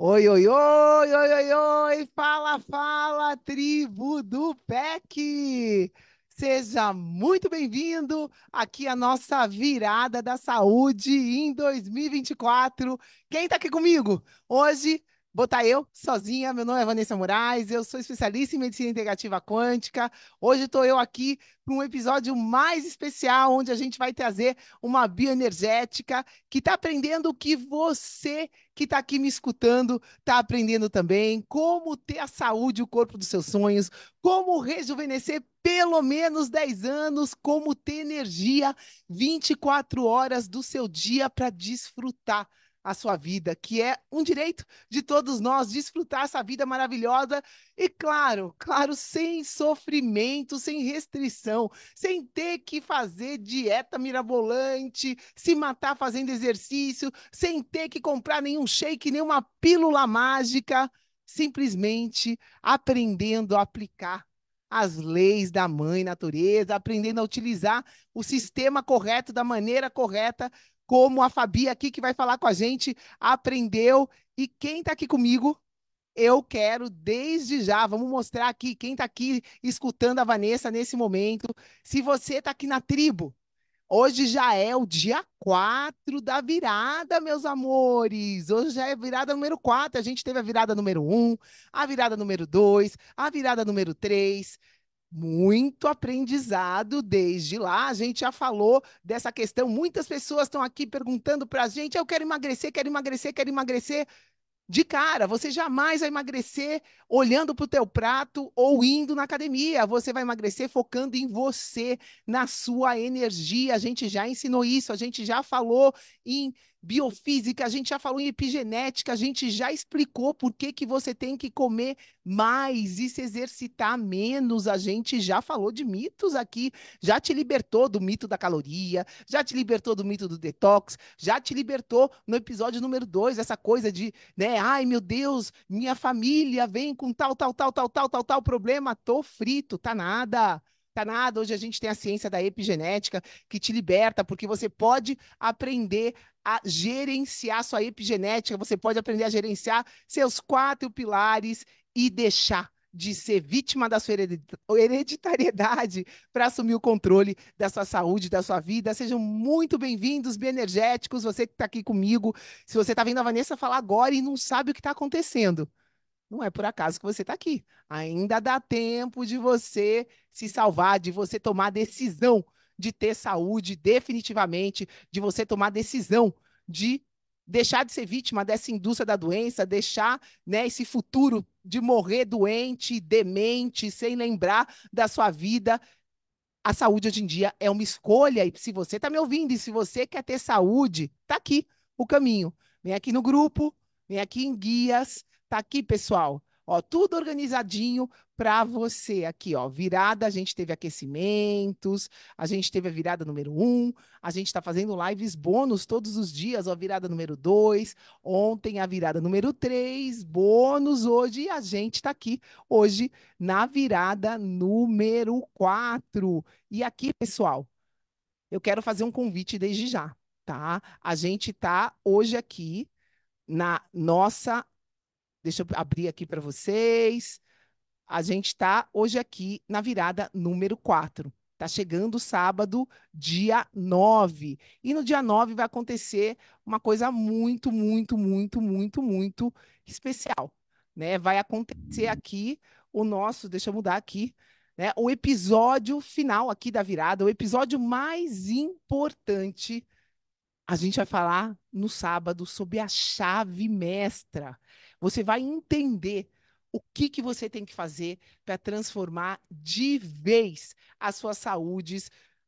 Oi, oi, oi, oi, oi, oi, fala, fala, tribo do PEC! Seja muito bem-vindo aqui à nossa virada da saúde em 2024. Quem está aqui comigo? Hoje Vou estar eu, sozinha. Meu nome é Vanessa Moraes, eu sou especialista em medicina integrativa quântica. Hoje estou eu aqui para um episódio mais especial, onde a gente vai trazer uma bioenergética que está aprendendo o que você que está aqui me escutando está aprendendo também. Como ter a saúde, o corpo dos seus sonhos, como rejuvenescer pelo menos 10 anos, como ter energia 24 horas do seu dia para desfrutar a sua vida, que é um direito de todos nós desfrutar essa vida maravilhosa e, claro, claro, sem sofrimento, sem restrição, sem ter que fazer dieta mirabolante, se matar fazendo exercício, sem ter que comprar nenhum shake, nenhuma pílula mágica, simplesmente aprendendo a aplicar as leis da mãe natureza, aprendendo a utilizar o sistema correto da maneira correta como a Fabi aqui que vai falar com a gente aprendeu. E quem está aqui comigo, eu quero desde já, vamos mostrar aqui quem está aqui escutando a Vanessa nesse momento. Se você está aqui na tribo, hoje já é o dia 4 da virada, meus amores. Hoje já é virada número 4. A gente teve a virada número 1, a virada número 2, a virada número 3 muito aprendizado desde lá. A gente já falou dessa questão. Muitas pessoas estão aqui perguntando para a gente: eu quero emagrecer, quero emagrecer, quero emagrecer. De cara, você jamais vai emagrecer olhando para o teu prato ou indo na academia. Você vai emagrecer focando em você, na sua energia. A gente já ensinou isso, a gente já falou em biofísica, a gente já falou em epigenética, a gente já explicou por que, que você tem que comer mais e se exercitar menos. A gente já falou de mitos aqui, já te libertou do mito da caloria, já te libertou do mito do detox, já te libertou no episódio número 2, essa coisa de, né, ai meu Deus, minha família vem com tal, tal, tal, tal, tal, tal, tal problema, tô frito, tá nada tá nada. Hoje a gente tem a ciência da epigenética que te liberta, porque você pode aprender a gerenciar sua epigenética, você pode aprender a gerenciar seus quatro pilares e deixar de ser vítima da sua hereditariedade para assumir o controle da sua saúde, da sua vida. Sejam muito bem-vindos, bioenergéticos, você que está aqui comigo. Se você está vendo a Vanessa falar agora e não sabe o que está acontecendo, não é por acaso que você está aqui. Ainda dá tempo de você se salvar, de você tomar decisão de ter saúde definitivamente, de você tomar decisão de deixar de ser vítima dessa indústria da doença, deixar né, esse futuro de morrer doente, demente, sem lembrar da sua vida. A saúde hoje em dia é uma escolha, e se você está me ouvindo e se você quer ter saúde, está aqui o caminho. Vem aqui no grupo, vem aqui em guias, tá aqui, pessoal. Ó, tudo organizadinho para você aqui, ó. Virada, a gente teve aquecimentos, a gente teve a virada número um, a gente está fazendo lives bônus todos os dias, ó, virada número dois, ontem a virada número três, bônus hoje, e a gente está aqui hoje na virada número quatro. E aqui, pessoal, eu quero fazer um convite desde já. tá? A gente tá hoje aqui na nossa. Deixa eu abrir aqui para vocês. A gente está hoje aqui na virada número 4. Está chegando sábado, dia 9. E no dia 9 vai acontecer uma coisa muito, muito, muito, muito, muito especial. Né? Vai acontecer aqui o nosso, deixa eu mudar aqui, né? o episódio final aqui da virada, o episódio mais importante. A gente vai falar no sábado sobre a chave mestra. Você vai entender o que, que você tem que fazer para transformar de vez a sua saúde,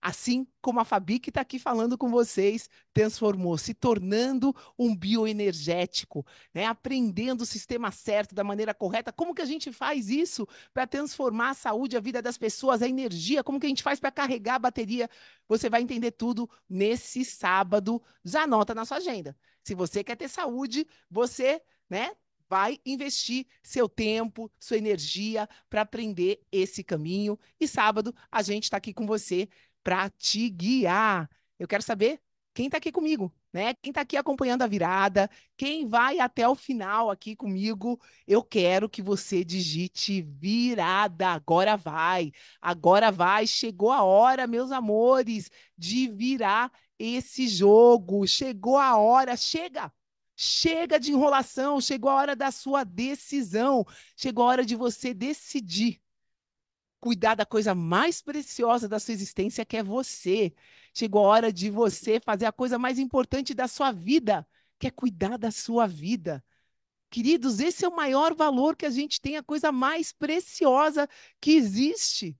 assim como a Fabi que está aqui falando com vocês, transformou, se tornando um bioenergético, né? aprendendo o sistema certo, da maneira correta. Como que a gente faz isso para transformar a saúde, a vida das pessoas, a energia? Como que a gente faz para carregar a bateria? Você vai entender tudo nesse sábado. Já anota na sua agenda. Se você quer ter saúde, você né, vai investir seu tempo, sua energia para aprender esse caminho. E sábado a gente está aqui com você para te guiar. Eu quero saber quem está aqui comigo, né? Quem está aqui acompanhando a virada, quem vai até o final aqui comigo, eu quero que você digite virada. Agora vai, agora vai. Chegou a hora, meus amores, de virar esse jogo. Chegou a hora, chega. Chega de enrolação, chegou a hora da sua decisão, chegou a hora de você decidir. Cuidar da coisa mais preciosa da sua existência, que é você. Chegou a hora de você fazer a coisa mais importante da sua vida, que é cuidar da sua vida. Queridos, esse é o maior valor que a gente tem, a coisa mais preciosa que existe.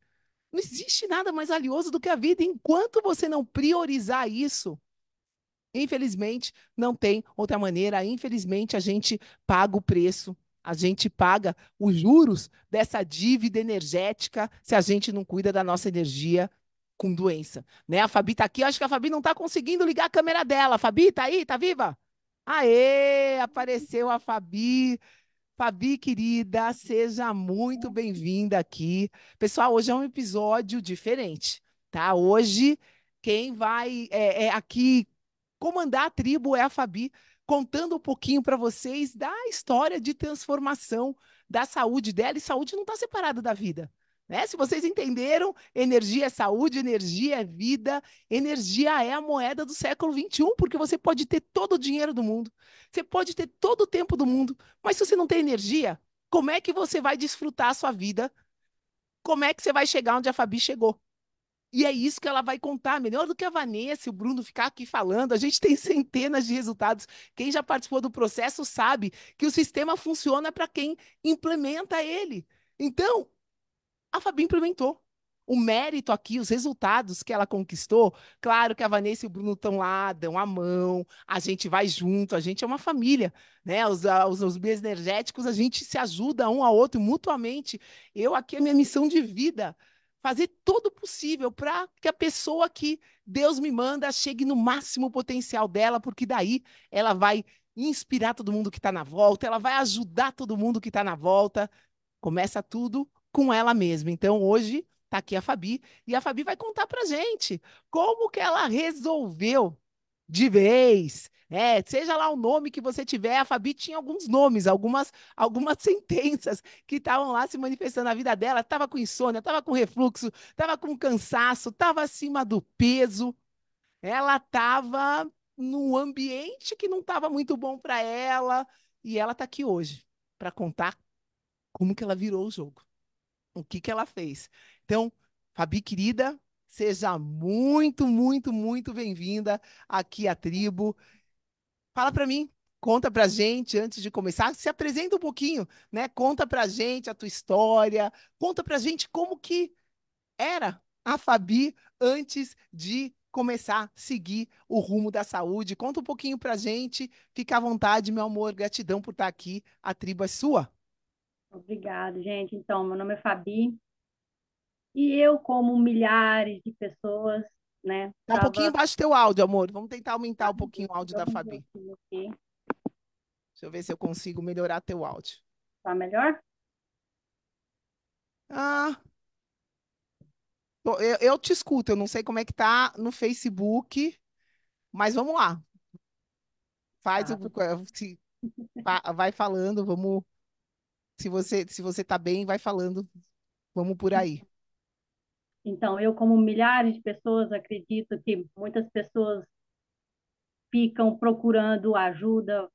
Não existe nada mais valioso do que a vida. Enquanto você não priorizar isso, Infelizmente, não tem outra maneira. Infelizmente, a gente paga o preço, a gente paga os juros dessa dívida energética se a gente não cuida da nossa energia com doença. Né? A Fabi está aqui, acho que a Fabi não está conseguindo ligar a câmera dela. Fabi, está aí? Está viva? Aê, apareceu a Fabi. Fabi, querida, seja muito bem-vinda aqui. Pessoal, hoje é um episódio diferente, tá? Hoje, quem vai é, é aqui comandar a tribo é a Fabi, contando um pouquinho para vocês da história de transformação da saúde dela. E saúde não está separada da vida. Né? Se vocês entenderam, energia é saúde, energia é vida, energia é a moeda do século XXI, porque você pode ter todo o dinheiro do mundo, você pode ter todo o tempo do mundo, mas se você não tem energia, como é que você vai desfrutar a sua vida? Como é que você vai chegar onde a Fabi chegou? E é isso que ela vai contar, melhor do que a Vanessa e o Bruno ficar aqui falando. A gente tem centenas de resultados. Quem já participou do processo sabe que o sistema funciona para quem implementa ele. Então, a Fabi implementou. O mérito aqui, os resultados que ela conquistou, claro que a Vanessa e o Bruno estão lá, dão a mão, a gente vai junto, a gente é uma família, né? Os, os, os energéticos, a gente se ajuda um ao outro mutuamente. Eu aqui, a minha missão de vida fazer todo possível para que a pessoa que Deus me manda chegue no máximo potencial dela, porque daí ela vai inspirar todo mundo que está na volta, ela vai ajudar todo mundo que está na volta. Começa tudo com ela mesma. Então, hoje está aqui a Fabi e a Fabi vai contar para gente como que ela resolveu de vez é, seja lá o nome que você tiver, a Fabi tinha alguns nomes, algumas, algumas sentenças que estavam lá se manifestando na vida dela. Estava com insônia, estava com refluxo, estava com cansaço, estava acima do peso. Ela estava num ambiente que não estava muito bom para ela. E ela está aqui hoje para contar como que ela virou o jogo. O que, que ela fez. Então, Fabi, querida, seja muito, muito, muito bem-vinda aqui à tribo. Fala para mim, conta pra gente antes de começar, se apresenta um pouquinho, né? Conta pra gente a tua história, conta pra gente como que era a Fabi antes de começar a seguir o rumo da saúde. Conta um pouquinho pra gente, fica à vontade, meu amor, gratidão por estar aqui, a tribo é sua. Obrigada, gente. Então, meu nome é Fabi, e eu, como milhares de pessoas, né? Tá um pouquinho baixo teu áudio, amor. Vamos tentar aumentar um pouquinho o áudio da Fabi. Deixa eu ver se eu consigo melhorar teu áudio. Tá melhor? Ah, eu, eu te escuto, eu não sei como é que tá no Facebook. Mas vamos lá. Faz Tá, o. Se, vai falando, vamos. Se você, se você tá bem, vai falando. Vamos por aí. Então, eu, como milhares de pessoas, acredito que muitas pessoas ficam procurando ajuda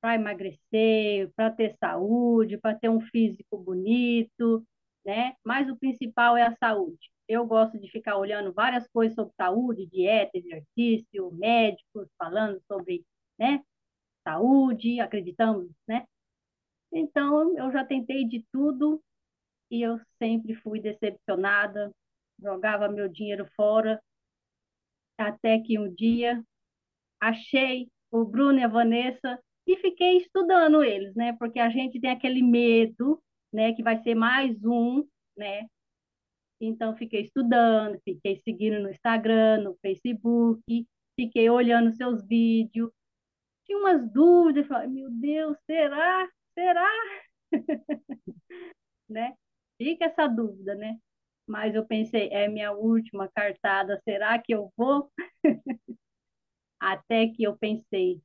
para emagrecer, para ter saúde, para ter um físico bonito, né? Mas o principal é a saúde. Eu gosto de ficar olhando várias coisas sobre saúde, dieta, exercício, médicos falando sobre, né, saúde, acreditamos, né? Então, eu já tentei de tudo e eu sempre fui decepcionada, jogava meu dinheiro fora, até que um dia achei o Bruno e a Vanessa e fiquei estudando eles, né? Porque a gente tem aquele medo, né, que vai ser mais um, né? Então fiquei estudando, fiquei seguindo no Instagram, no Facebook, fiquei olhando seus vídeos, tinha umas dúvidas, falei, meu Deus, será? Será? Né? Fica essa dúvida, né? Mas eu pensei, é minha última cartada, será que eu vou? Até que eu pensei,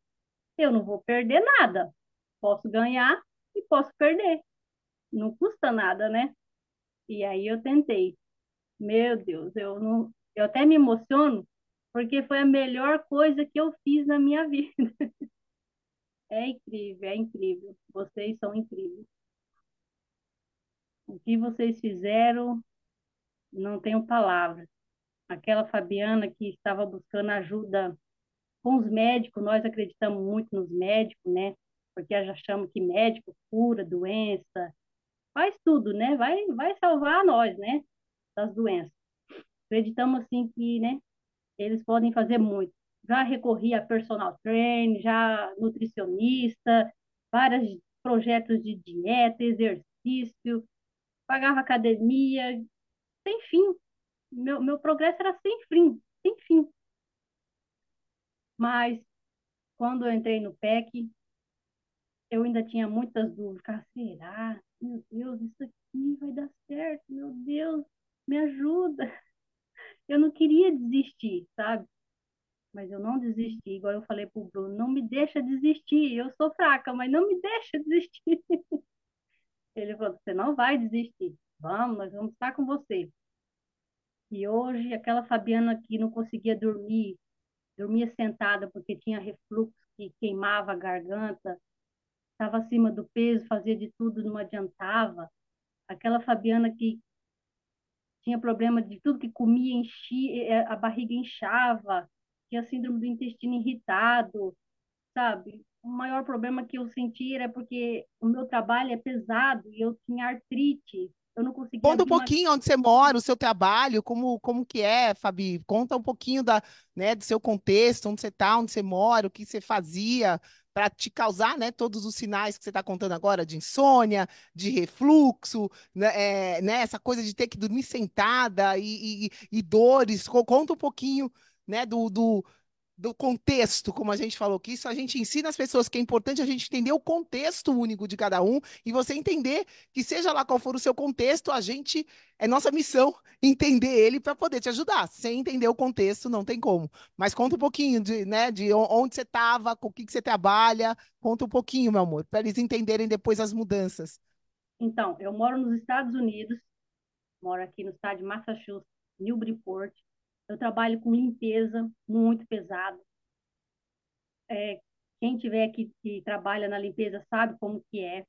eu não vou perder nada. Posso ganhar e posso perder. Não custa nada, né? E aí eu tentei. Meu Deus, eu não, eu até me emociono porque foi a melhor coisa que eu fiz na minha vida. É incrível, é incrível. Vocês são incríveis. O que vocês fizeram, não tenho palavras. Aquela Fabiana que estava buscando ajuda com os médicos, nós acreditamos muito nos médicos, né? Porque já achamos que médico cura doença, faz tudo, né? Vai, vai salvar nós, né? Das doenças. Acreditamos assim que, né? Eles podem fazer muito. Já recorri a personal trainer, já nutricionista, vários projetos de dieta, exercício, pagava academia, sem fim. Meu, meu progresso era sem fim, sem fim. Mas quando eu entrei no PEC, eu ainda tinha muitas dúvidas. Ah, será? Meu Deus, isso aqui vai dar certo. Meu Deus, me ajuda. Eu não queria desistir, sabe? Mas eu não desisti, igual eu falei pro Bruno, não me deixa desistir. Eu sou fraca, mas não me deixa desistir. Ele falou: você não vai desistir. Vamos, nós vamos estar com você. E hoje, aquela Fabiana que não conseguia dormir, dormia sentada porque tinha refluxo que queimava a garganta, estava acima do peso, fazia de tudo, não adiantava. Aquela Fabiana que tinha problema de tudo que comia, enchia, a barriga inchava, tinha síndrome do intestino irritado, sabe? O maior problema que eu senti era porque o meu trabalho é pesado e eu tinha artrite. Eu não conseguia Conta um uma pouquinho onde você mora, o seu trabalho, como, como que é, Fabi? Conta um pouquinho da, né, do seu contexto, onde você está, onde você mora, o que você fazia para te causar, né, todos os sinais que você está contando agora, de insônia, de refluxo, né, é, né, essa coisa de ter que dormir sentada e, e, e dores. Co- Conta um pouquinho, né, do, do, do contexto, como a gente falou, que isso a gente ensina as pessoas que é importante a gente entender o contexto único de cada um e você entender que seja lá qual for o seu contexto, a gente é nossa missão entender ele para poder te ajudar. Sem entender o contexto, não tem como. Mas conta um pouquinho de, né, de on- onde você estava, com o que que você trabalha, conta um pouquinho, meu amor, para eles entenderem depois as mudanças. Então, eu moro nos Estados Unidos, moro aqui no estado de Massachusetts, Newburyport. Eu trabalho com limpeza muito pesado. É, quem tiver aqui que trabalha na limpeza sabe como que é.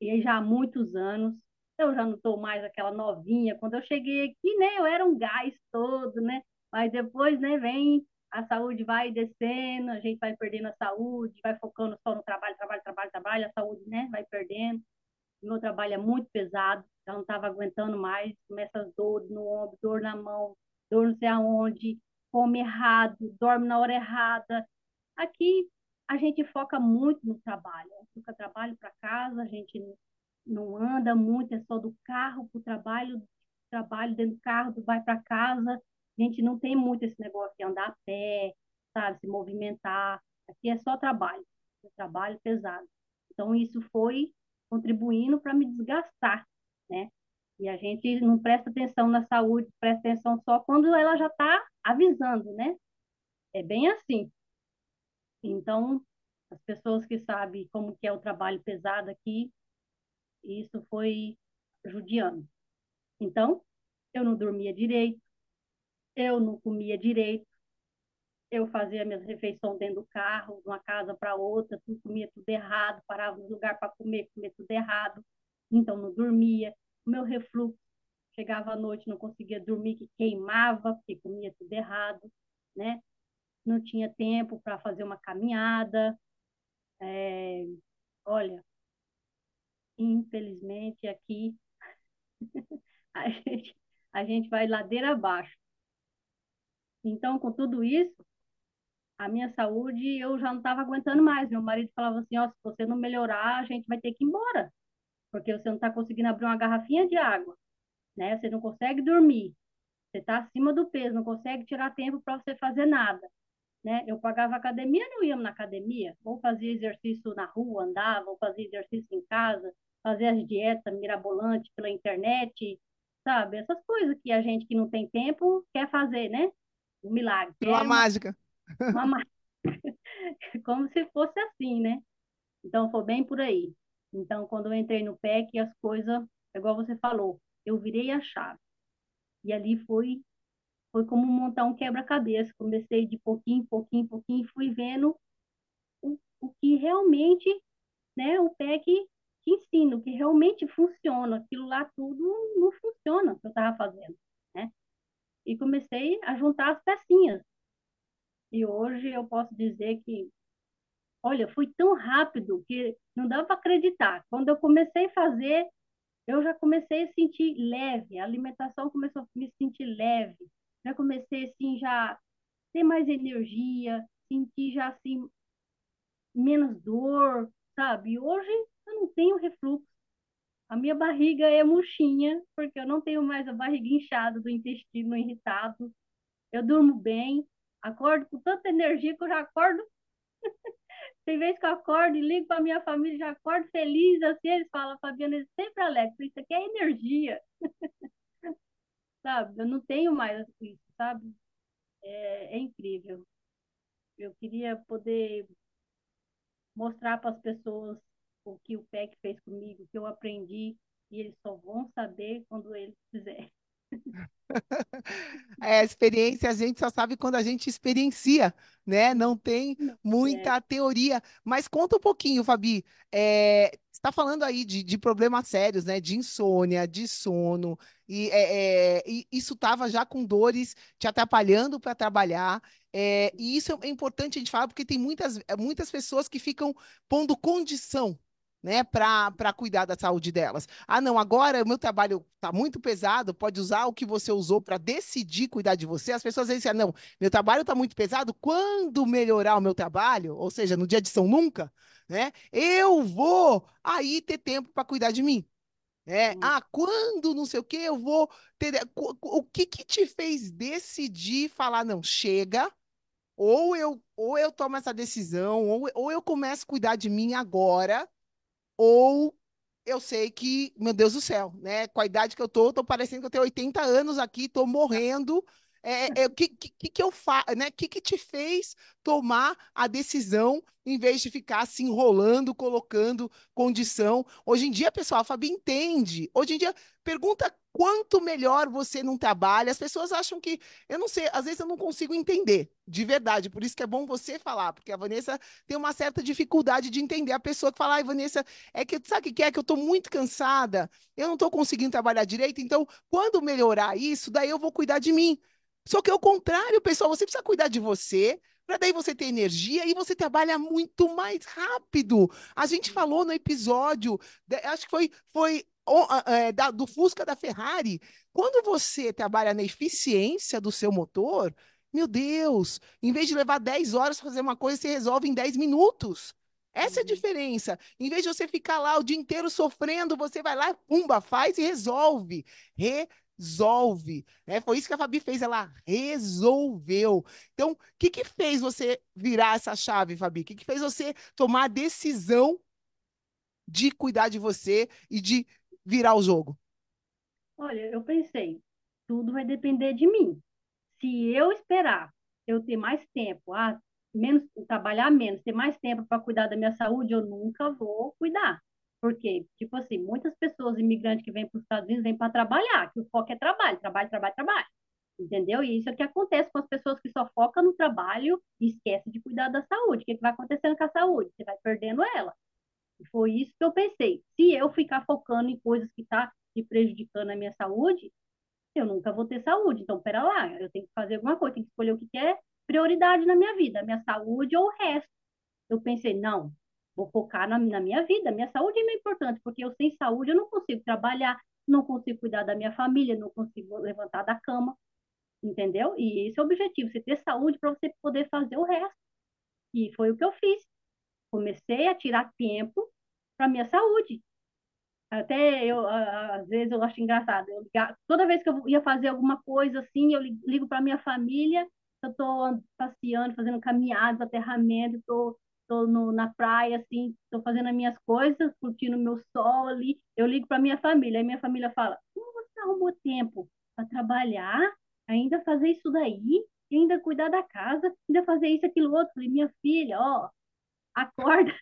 E já há muitos anos, eu já não estou mais aquela novinha. Quando eu cheguei aqui, né, eu era um gás todo, né? Mas depois, né, vem a saúde vai descendo, a gente vai perdendo a saúde, vai focando só no trabalho, trabalho, trabalho, trabalho, a saúde, né, vai perdendo. meu trabalho é muito pesado, já não estava aguentando mais, começa as dores no ombro, dor na mão, dor não sei aonde, come errado, dorme na hora errada. Aqui a gente foca muito no trabalho, fica trabalho para casa, a gente não anda muito, é só do carro para o trabalho, trabalho dentro do carro, vai para casa. A gente não tem muito esse negócio de andar a pé, sabe, se movimentar. Aqui é só trabalho, é trabalho pesado. Então isso foi contribuindo para me desgastar, né? E a gente não presta atenção na saúde, presta atenção só quando ela já está avisando, né? é bem assim. Então, as pessoas que sabem como que é o trabalho pesado aqui, isso foi judiando. Então, eu não dormia direito, eu não comia direito, eu fazia minhas refeições dentro do carro, de uma casa para outra, tudo, comia tudo errado, parava no lugar para comer, comia tudo errado, então não dormia. Meu refluxo chegava à noite, não conseguia dormir, que queimava, porque comia tudo errado, né? Não tinha tempo para fazer uma caminhada. É... Olha, infelizmente aqui a gente, a gente vai ladeira abaixo. Então, com tudo isso, a minha saúde eu já não estava aguentando mais. Meu marido falava assim: ó, se você não melhorar, a gente vai ter que ir embora, porque você não está conseguindo abrir uma garrafinha de água, né? Você não consegue dormir, você está acima do peso, não consegue tirar tempo para você fazer nada, né? Eu pagava academia, não íamos na academia, ou fazia exercício na rua, andava, ou fazia exercício em casa, fazia as dietas mirabolantes pela internet, sabe? Essas coisas que a gente que não tem tempo quer fazer, né? Um milagre. Uma é mágica. Uma mágica. Como se fosse assim, né? Então, foi bem por aí. Então, quando eu entrei no PEC, as coisas, igual você falou, eu virei a chave. E ali foi foi como montar um quebra-cabeça. Comecei de pouquinho, pouquinho, pouquinho, fui vendo o, o que realmente, né, o PEC te ensina, o que realmente funciona. Aquilo lá tudo não funciona, o que eu estava fazendo, né? E comecei a juntar as pecinhas. E hoje eu posso dizer que, olha, foi tão rápido que não dava para acreditar. Quando eu comecei a fazer, eu já comecei a sentir leve, a alimentação começou a me sentir leve. Já comecei assim já ter mais energia, sentir já assim menos dor, sabe? E hoje eu não tenho refluxo. A minha barriga é murchinha, porque eu não tenho mais a barriga inchada do intestino irritado. Eu durmo bem, Acordo com tanta energia que eu já acordo. Tem vezes que eu acordo e ligo para minha família, já acordo feliz, assim, eles falam, Fabiana, eles sempre alegres, isso aqui é energia. sabe? Eu não tenho mais isso, sabe? É, é incrível. Eu queria poder mostrar para as pessoas o que o PEC fez comigo, o que eu aprendi, e eles só vão saber quando eles fizerem. É, a experiência a gente só sabe quando a gente experiencia, né? Não tem muita É. teoria. Mas conta um pouquinho, Fabi. É, você está falando aí de, de problemas sérios, né? De insônia, de sono, e, é, é, e isso estava já com dores te atrapalhando para trabalhar. É, e isso é importante a gente falar, porque tem muitas, muitas pessoas que ficam pondo condição né, para cuidar da saúde delas. Ah, não, agora o meu trabalho está muito pesado, pode usar o que você usou para decidir cuidar de você. As pessoas dizem assim, ah, não, meu trabalho está muito pesado, quando melhorar o meu trabalho, ou seja, no dia de São Nunca, né, eu vou aí ter tempo para cuidar de mim. É, Hum. ah, quando não sei o que, eu vou ter. O que que te fez decidir falar, não, chega, ou eu, ou eu tomo essa decisão, ou, ou eu começo a cuidar de mim agora, ou eu sei que, meu Deus do céu, né? Com a idade que eu tô, tô parecendo que eu tenho 80 anos aqui, tô morrendo. É, é, o que, que, que eu faço, né? O que, que te fez tomar a decisão em vez de ficar se enrolando, colocando condição? Hoje em dia, pessoal, a Fabi entende. Hoje em dia, pergunta quanto melhor você não trabalha. As pessoas acham que, eu não sei, às vezes eu não consigo entender, de verdade. Por isso que é bom você falar, porque a Vanessa tem uma certa dificuldade de entender a pessoa que fala, ai, Vanessa, é que sabe o que é que eu tô muito cansada, eu não tô conseguindo trabalhar direito, então quando melhorar isso, daí eu vou cuidar de mim. Só que é o contrário, pessoal, você precisa cuidar de você, para daí você ter energia e você trabalha muito mais rápido. A gente falou no episódio, acho que foi, foi do Fusca da Ferrari, quando você trabalha na eficiência do seu motor, meu Deus, em vez de levar 10 horas para fazer uma coisa, você resolve em 10 minutos. Essa é a diferença. Em vez de você ficar lá o dia inteiro sofrendo, você vai lá, pumba, faz e resolve. Resolve. Né? Foi isso que a Fabi fez, ela resolveu. Então, o que, que fez você virar essa chave, Fabi? O que, que fez você tomar a decisão de cuidar de você e de virar o jogo? Olha, eu pensei, tudo vai depender de mim. Se eu esperar eu ter mais tempo, ah, menos, trabalhar menos, ter mais tempo para cuidar da minha saúde, eu nunca vou cuidar. Porque, tipo assim, muitas pessoas imigrantes que vêm para os Estados Unidos vêm para trabalhar, que o foco é trabalho, trabalho, trabalho, trabalho. Entendeu? E isso é o que acontece com as pessoas que só focam no trabalho e esquecem de cuidar da saúde. O que, que vai acontecendo com a saúde? Você vai perdendo ela. Foi isso que eu pensei. Se eu ficar focando em coisas que tá prejudicando a minha saúde, eu nunca vou ter saúde. Então, pera lá, eu tenho que fazer alguma coisa, tenho que escolher o que é prioridade na minha vida, minha saúde ou o resto. Eu pensei, não, vou focar na, na minha vida, minha saúde é importante, porque eu sem saúde eu não consigo trabalhar, não consigo cuidar da minha família, não consigo levantar da cama, entendeu? E esse é o objetivo, você ter saúde para você poder fazer o resto. E foi o que eu fiz. Comecei a tirar tempo para minha saúde. Até eu, às vezes, eu acho engraçado. Eu, toda vez que eu ia fazer alguma coisa assim, eu ligo para minha família, eu estou passeando, fazendo caminhadas, aterramento, estou tô, tô na praia, assim, estou fazendo as minhas coisas, curtindo o meu sol ali. Eu ligo para minha família, aí minha família fala: Como você arrumou tempo para trabalhar, ainda fazer isso daí, ainda cuidar da casa, ainda fazer isso, aquilo outro? Falei, minha filha, ó, acorda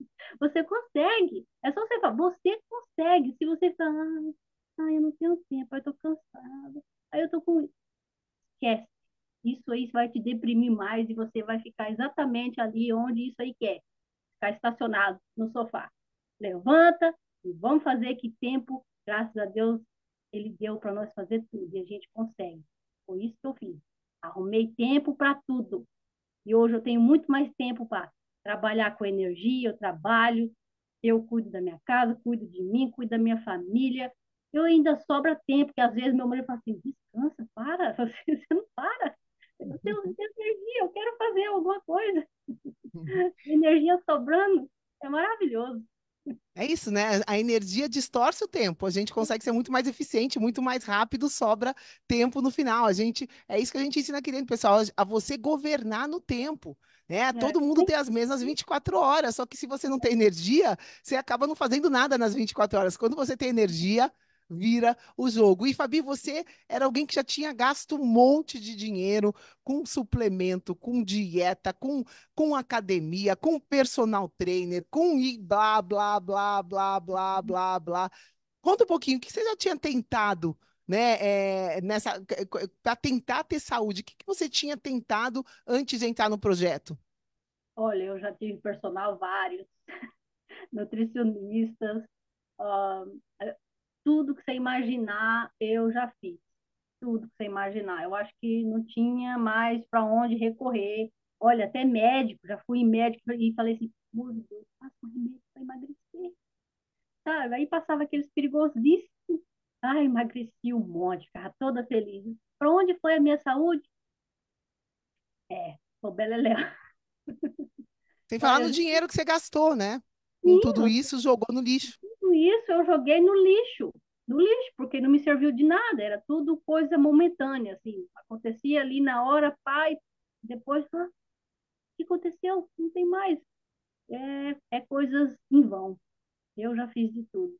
você consegue. É só você falar, você consegue. Se você falar, ah, eu não tenho tempo, eu tô cansada, aí eu tô com. Esquece. Isso aí vai te deprimir mais e você vai ficar exatamente ali onde isso aí quer. Ficar estacionado no sofá. Levanta e vamos fazer que tempo, graças a Deus, ele deu para nós fazer tudo e a gente consegue. Foi isso que eu fiz. Arrumei tempo para tudo. E hoje eu tenho muito mais tempo para trabalhar com energia, eu trabalho, eu cuido da minha casa, cuido de mim, cuido da minha família. Eu ainda sobra tempo, porque às vezes meu marido fala assim, descansa, para, você, não para. Eu tenho, tenho energia, eu quero fazer alguma coisa. energia sobrando, é maravilhoso. É isso, né? A energia distorce o tempo. A gente consegue ser muito mais eficiente, muito mais rápido, sobra tempo no final. A gente é isso que a gente ensina aqui dentro, pessoal, a você governar no tempo. Né? É. Todo mundo tem as mesmas 24 horas, só que se você não tem energia, você acaba não fazendo nada nas 24 horas. Quando você tem energia, vira o jogo. E Fabi, você era alguém que já tinha gasto um monte de dinheiro com suplemento, com dieta, com, com academia, com personal trainer, com blá, blá, blá, blá, blá, blá, blá. Conta um pouquinho, o que você já tinha tentado né, é, nessa para tentar ter saúde? O que, que você tinha tentado antes de entrar no projeto? Olha, eu já tive personal vários, nutricionistas, uh, tudo que você imaginar, eu já fiz. Tudo que você imaginar. Eu acho que não tinha mais para onde recorrer. Olha, até médico, já fui médico e falei assim, meu Deus, passa um remédio para emagrecer. Sabe? Aí passava aqueles perigosíssimos Ai, emagreci um monte, ficava toda feliz. Para onde foi a minha saúde? É, o beleléu. Sem falar no dinheiro que você gastou, né? Com tudo isso, jogou no lixo. Tudo isso eu joguei no lixo. No lixo, porque não me serviu de nada. Era tudo coisa momentânea, assim. Acontecia ali na hora, pai, depois, ah, o que aconteceu? Não tem mais. É, é coisas em vão. Eu já fiz de tudo.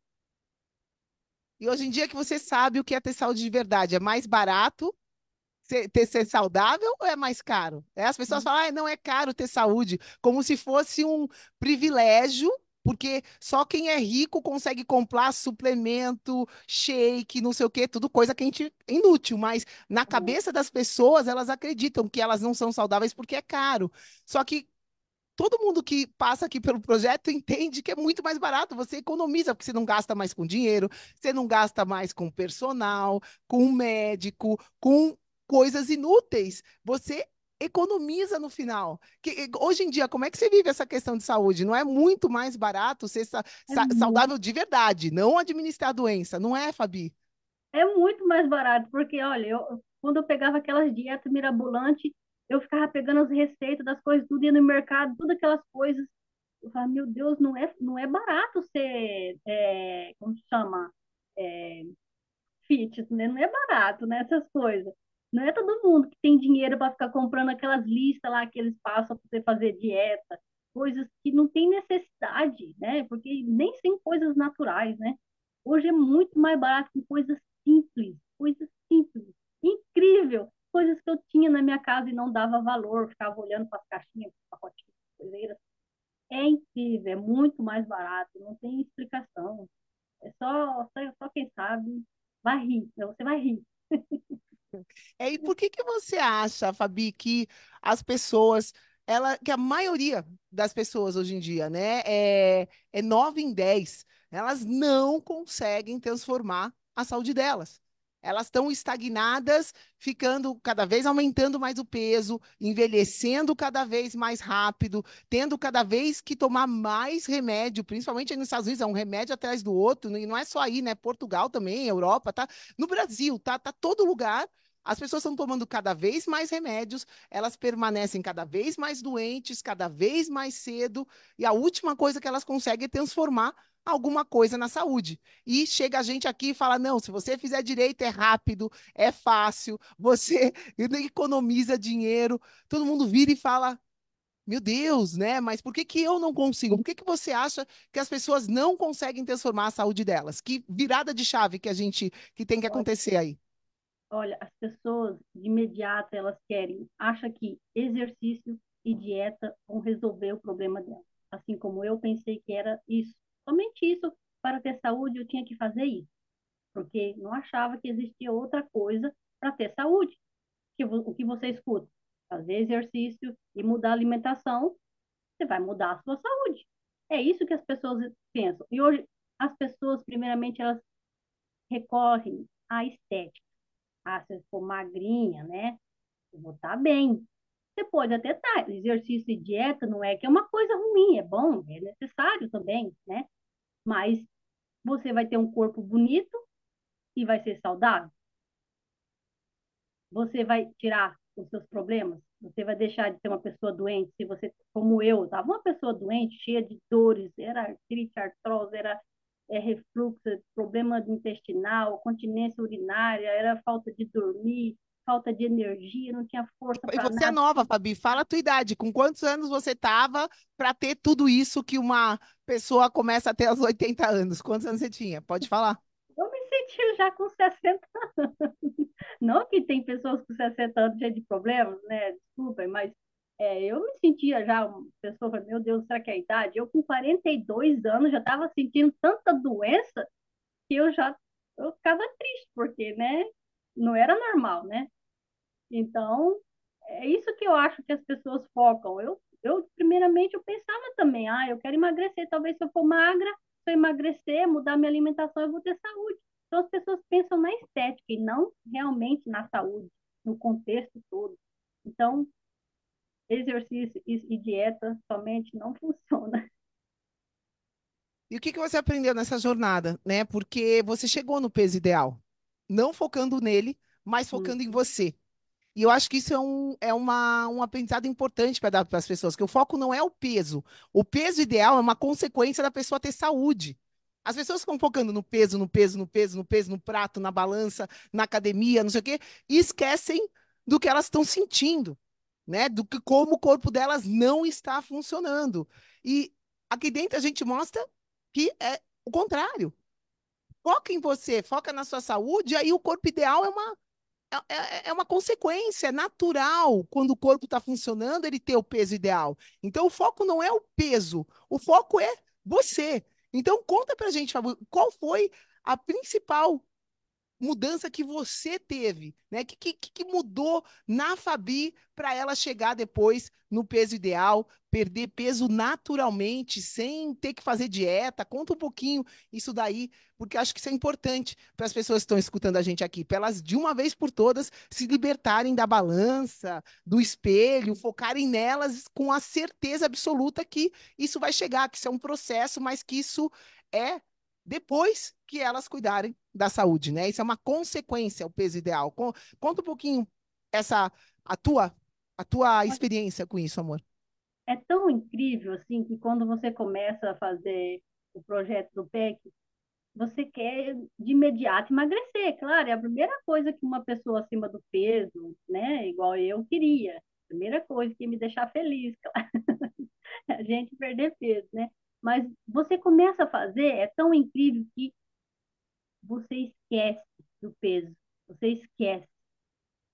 E hoje em dia que você sabe o que é ter saúde de verdade, é mais barato ser, ter ser saudável ou é mais caro? É, as pessoas falam, ah, não é caro ter saúde, como se fosse um privilégio, porque só quem é rico consegue comprar suplemento, shake, não sei o quê, tudo coisa que a gente é inútil, mas na hum. cabeça das pessoas, elas acreditam que elas não são saudáveis porque é caro. Só que todo mundo que passa aqui pelo projeto entende que é muito mais barato, você economiza, porque você não gasta mais com dinheiro, você não gasta mais com personal, com médico, com coisas inúteis. Você economiza no final. Que, hoje em dia, como é que você vive essa questão de saúde? Não é muito mais barato ser sa é saudável de verdade, não administrar a doença, não é, Fabi? É muito mais barato, porque, olha, eu, quando eu pegava aquelas dietas mirabolantes, eu ficava pegando as receitas das coisas, tudo ia no mercado, todas aquelas coisas. Eu falava, meu Deus, não é, não é barato ser, é, como se chama? É, fit, né? Não é barato, né? Essas coisas. Não é todo mundo que tem dinheiro para ficar comprando aquelas listas lá que eles passam para você fazer dieta, coisas que não tem necessidade, né? Porque nem sem coisas naturais, né? Hoje é muito mais barato com coisas simples, coisas simples. Incrível! coisas que eu tinha na minha casa e não dava valor, ficava olhando para as caixinhas, pacotinhos, coiseiras. É incrível, é muito mais barato, não tem explicação. É só, só, só quem sabe vai rir, né? você vai rir. É, e por que que você acha, Fabi, que as pessoas, ela, que a maioria das pessoas hoje em dia, né, é, é 9 em 10, elas não conseguem transformar a saúde delas. Elas estão estagnadas, ficando cada vez aumentando mais o peso, envelhecendo cada vez mais rápido, tendo cada vez que tomar mais remédio, principalmente nos Estados Unidos, é um remédio atrás do outro, e não é só aí, né? Portugal também, Europa, tá? No Brasil, tá? Tá todo lugar. As pessoas estão tomando cada vez mais remédios, elas permanecem cada vez mais doentes, cada vez mais cedo, e a última coisa que elas conseguem é transformar alguma coisa na saúde. E chega a gente aqui e fala: não, se você fizer direito, é rápido, é fácil, você economiza dinheiro. Todo mundo vira e fala. Meu Deus, né? Mas por que, que eu não consigo? Por que, que você acha que as pessoas não conseguem transformar a saúde delas? Que virada de chave que a gente que tem que acontecer aí? Olha, as pessoas de imediato elas querem, acha que exercício e dieta vão resolver o problema delas. Assim como eu pensei que era isso. Somente isso, para ter saúde, eu tinha que fazer isso. Porque não achava que existia outra coisa para ter saúde. Que o que você escuta? Fazer exercício e mudar a alimentação, você vai mudar a sua saúde. É isso que as pessoas pensam. E hoje, as pessoas, primeiramente, elas recorrem à estética. Ah, se eu for magrinha, né? Eu vou estar tá bem. Você pode até estar. Tá. Exercício e dieta não é que é uma coisa ruim, é bom, é necessário também, né? Mas você vai ter um corpo bonito e vai ser saudável. Você vai tirar os seus problemas. Você vai deixar de ser uma pessoa doente. Se você, como eu, estava uma pessoa doente, cheia de dores, era artrite, artrose, era é, refluxo, problema intestinal, continência urinária, era falta de dormir, falta de energia, não tinha força E você é nada. é nova, Fabi, fala a tua idade, com quantos anos você estava para ter tudo isso que uma pessoa começa a ter aos 80 anos? Quantos anos você tinha? Pode falar. Eu me senti já com 60 anos. Não que tem pessoas com 60 anos cheias de problemas, né? Desculpa, mas é, eu me sentia já uma pessoa, meu Deus, será que é a idade? Eu com 42 anos já estava sentindo tanta doença que eu já eu ficava triste, porque, né, não era normal, né? Então, é isso que eu acho que as pessoas focam. Eu, eu primeiramente, eu pensava também, ah, eu quero emagrecer, talvez se eu for magra, se eu emagrecer, mudar minha alimentação, eu vou ter saúde. Então, as pessoas pensam na estética e não realmente na saúde, no contexto todo. Então, exercício e dieta somente não funciona. E o que, que você aprendeu nessa jornada, né? Porque você chegou no peso ideal, não focando nele, mas focando em você. E eu acho que isso é um, é uma, um aprendizado importante para dar para as pessoas, que o foco não é o peso. O peso ideal é uma consequência da pessoa ter saúde. As pessoas ficam focando no peso, no peso, no peso, no peso, no prato, na balança, na academia, não sei o quê, e esquecem do que elas estão sentindo, né? Do que como o corpo delas não está funcionando. E aqui dentro a gente mostra que é o contrário. Foca em você, foca na sua saúde, aí o corpo ideal é uma é, é, é uma consequência natural quando o corpo está funcionando, ele ter o peso ideal. Então, o foco não é o peso, o foco é você. Então, conta pra gente, Fábio, qual foi a principal mudança que você teve, né? Que, que, que mudou na Fabi para ela chegar depois no peso ideal, perder peso naturalmente, sem ter que fazer dieta? Conta um pouquinho isso daí, porque acho que isso é importante para as pessoas que estão escutando a gente aqui, para elas de uma vez por todas se libertarem da balança, do espelho, focarem nelas com a certeza absoluta que isso vai chegar, que isso é um processo, mas que isso é depois que elas cuidarem da saúde, né? Isso é uma consequência, o peso ideal. Conta um pouquinho essa a tua a tua experiência com isso, amor. É tão incrível assim que quando você começa a fazer o projeto do PEC, você quer de imediato emagrecer, claro, é a primeira coisa que uma pessoa acima do peso, né, igual eu queria. Primeira coisa que me deixar feliz, claro. a gente perder peso, né? Mas você começa a fazer, é tão incrível que você esquece do peso, você esquece.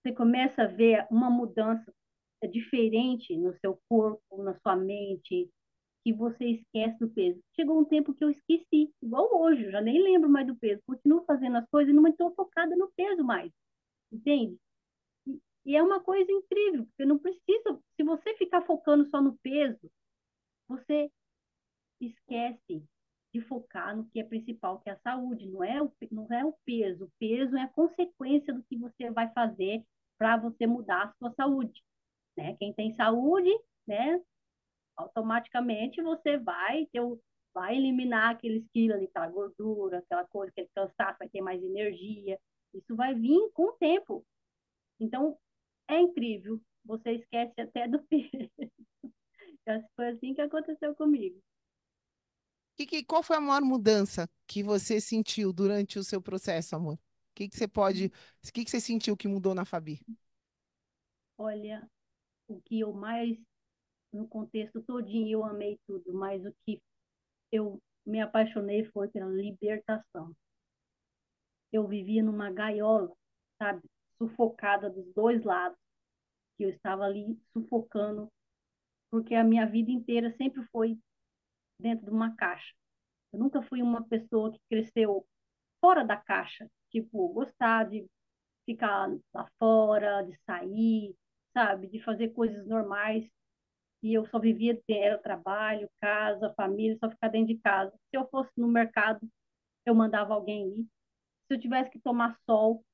você começa a ver uma mudança diferente no seu corpo, na sua mente, que você esquece do peso. Chegou um tempo que eu esqueci, igual hoje, já nem lembro mais do peso. Continuo fazendo as coisas e não estou focada no peso mais, entende? E é uma coisa incrível, porque não precisa, se você ficar focando só no peso, você esquece de focar no que é principal, que é a saúde, não é o, não é o peso. O peso é a consequência do que você vai fazer para você mudar a sua saúde. Né? Quem tem saúde, né, automaticamente você vai ter o, vai eliminar aqueles quilos ali, aquela gordura, aquela coisa, aquele cansaço, vai ter mais energia. Isso vai vir com o tempo. Então, é incrível. Você esquece até do peso. Foi assim que aconteceu comigo. Que, que, qual foi a maior mudança que você sentiu durante o seu processo, amor? O que, que você pode. O que, que você sentiu que mudou na Fabi? Olha, o que eu mais, no contexto todinho, eu amei tudo, mas o que eu me apaixonei foi pela libertação. Eu vivia numa gaiola, sabe, sufocada dos dois lados, que eu estava ali sufocando, porque a minha vida inteira sempre foi dentro de uma caixa. Eu nunca fui uma pessoa que cresceu fora da caixa, tipo, gostar de ficar lá fora, de sair, sabe, de fazer coisas normais. E eu só vivia, era trabalho, casa, família, só ficar dentro de casa. Se eu fosse no mercado, eu mandava alguém ir. Se eu tivesse que tomar sol,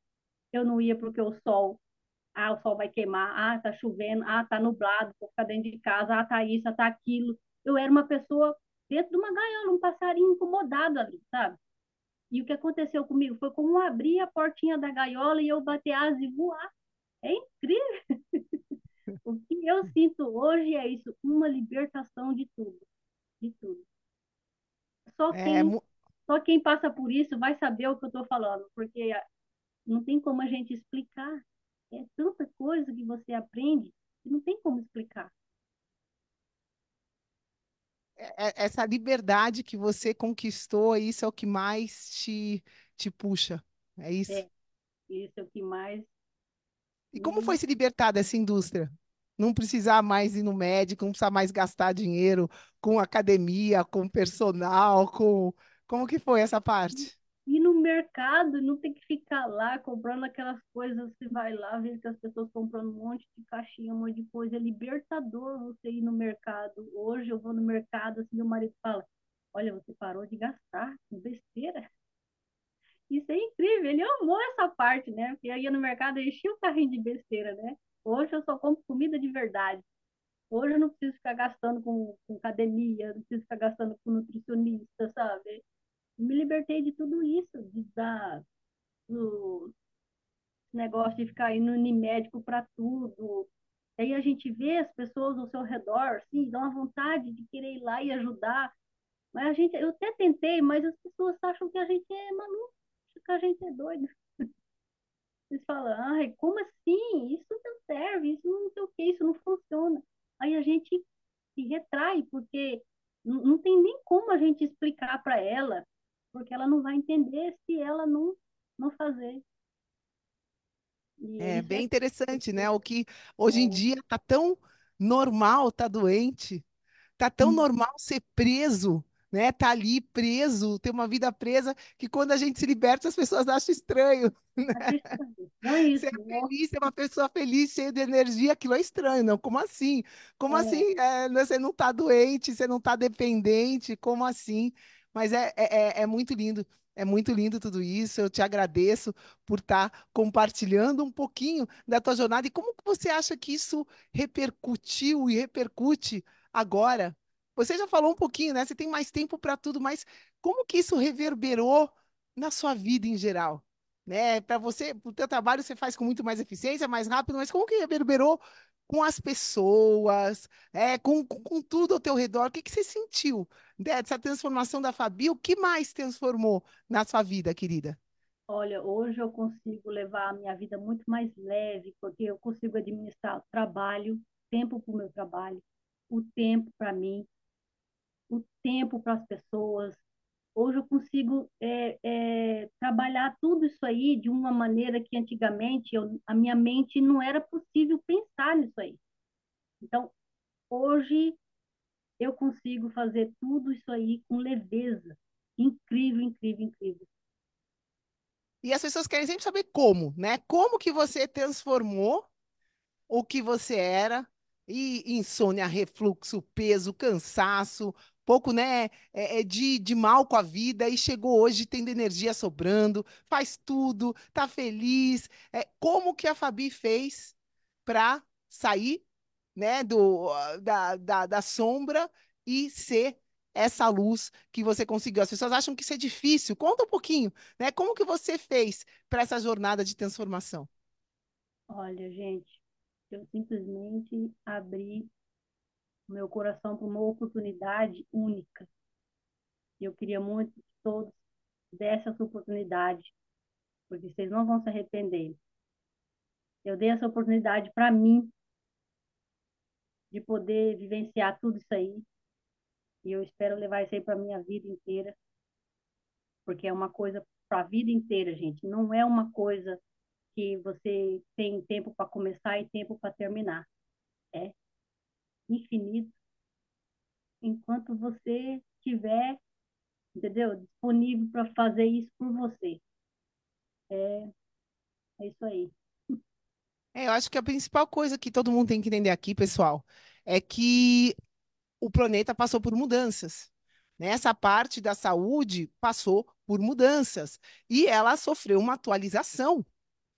eu não ia porque o sol, ah, o sol vai queimar, ah, tá chovendo, ah, tá nublado, vou ficar dentro de casa, ah, tá isso, ah, tá aquilo. Eu era uma pessoa dentro de uma gaiola, um passarinho incomodado ali, sabe? E o que aconteceu comigo foi como abrir a portinha da gaiola e eu bater asa e voar. É incrível. o que eu sinto hoje é isso, uma libertação de tudo, de tudo. Só é quem, é... só quem passa por isso vai saber o que eu estou falando, porque não tem como a gente explicar. É tanta coisa que você aprende que não tem como explicar. É, é, essa liberdade que você conquistou, isso é o que mais te, te puxa. É isso? É, isso é o que mais. E como foi se libertar dessa indústria? Não precisar mais ir no médico, não precisar mais gastar dinheiro com academia, com personal, com. Como que foi essa parte? Mercado, não tem que ficar lá comprando aquelas coisas, você vai lá, vê que as pessoas comprando um monte de caixinha, um monte de coisa, é libertador você ir no mercado. Hoje eu vou no mercado, assim, meu marido fala, olha, você parou de gastar com besteira. Isso é incrível, ele amou essa parte, né? Porque eu ia no mercado e enchia o carrinho de besteira, né? Hoje eu só compro comida de verdade. Hoje eu não preciso ficar gastando com, com academia, não preciso ficar gastando com nutricionista, sabe? Me libertei de tudo isso, de dar do negócio de ficar indo em médico para tudo. Aí a gente vê as pessoas ao seu redor, assim, dá uma vontade de querer ir lá e ajudar. Mas a gente, eu até tentei, mas as pessoas acham que a gente é maluco, que a gente é doido. Eles falam, ai, como assim? Isso não serve, isso não sei o que, isso não funciona. Aí a gente se retrai, porque não tem nem como a gente explicar para ela porque ela não vai entender se ela não, não fazer. E é bem é... interessante, né? O que hoje em é. dia está tão normal estar tá doente, está tão hum. normal ser preso, né? Tá ali preso, ter uma vida presa, que quando a gente se liberta, as pessoas acham estranho. Né? Não é isso. Ser feliz, ser uma pessoa feliz, cheia de energia, aquilo é estranho, não? Como assim? Como é. assim? É, você não está doente, você não está dependente, como assim? Mas é, é, é, é muito lindo. É muito lindo tudo isso. Eu te agradeço por estar tá compartilhando um pouquinho da tua jornada. E como você acha que isso repercutiu e repercute agora? Você já falou um pouquinho, né? Você tem mais tempo para tudo, mas como que isso reverberou na sua vida em geral? Né? Para você, o teu trabalho você faz com muito mais eficiência, mais rápido, mas como que reverberou com as pessoas, é, com, com, com, tudo ao teu redor. O que, que você sentiu dessa transformação da Fabi? O que mais transformou na sua vida, querida? Olha, hoje eu consigo levar a minha vida muito mais leve, porque eu consigo administrar o trabalho, tempo para o meu trabalho, o tempo para mim, o tempo para as pessoas. Hoje eu consigo é, é, trabalhar tudo isso aí de uma maneira que antigamente eu, a minha mente não era possível pensar nisso aí. Então, hoje eu consigo fazer tudo isso aí com leveza. Incrível, incrível, incrível. E as pessoas querem sempre saber como, né? Como que você transformou o que você era e insônia, refluxo, peso, cansaço, pouco, né, é, é, de, de mal com a vida e chegou hoje tendo energia sobrando, faz tudo, tá feliz. É, como que a Fabi fez para sair, né, do, da, da, da sombra e ser essa luz que você conseguiu. As pessoas acham que isso é difícil. Conta um pouquinho, né? Como que você fez para essa jornada de transformação? Olha, gente, eu simplesmente abri meu coração para uma oportunidade única. Eu queria muito que todos dessem essa oportunidade, porque vocês não vão se arrepender. Eu dei essa oportunidade para mim de poder vivenciar tudo isso aí. E eu espero levar isso aí para minha vida inteira, porque é uma coisa para a vida inteira, gente. Não é uma coisa que você tem tempo para começar e tempo para terminar. É infinito enquanto você tiver, entendeu? Disponível para fazer isso por você. É, é isso aí. É, eu acho que a principal coisa que todo mundo tem que entender aqui, pessoal, é que o planeta passou por mudanças. Né? parte da saúde passou por mudanças e ela sofreu uma atualização.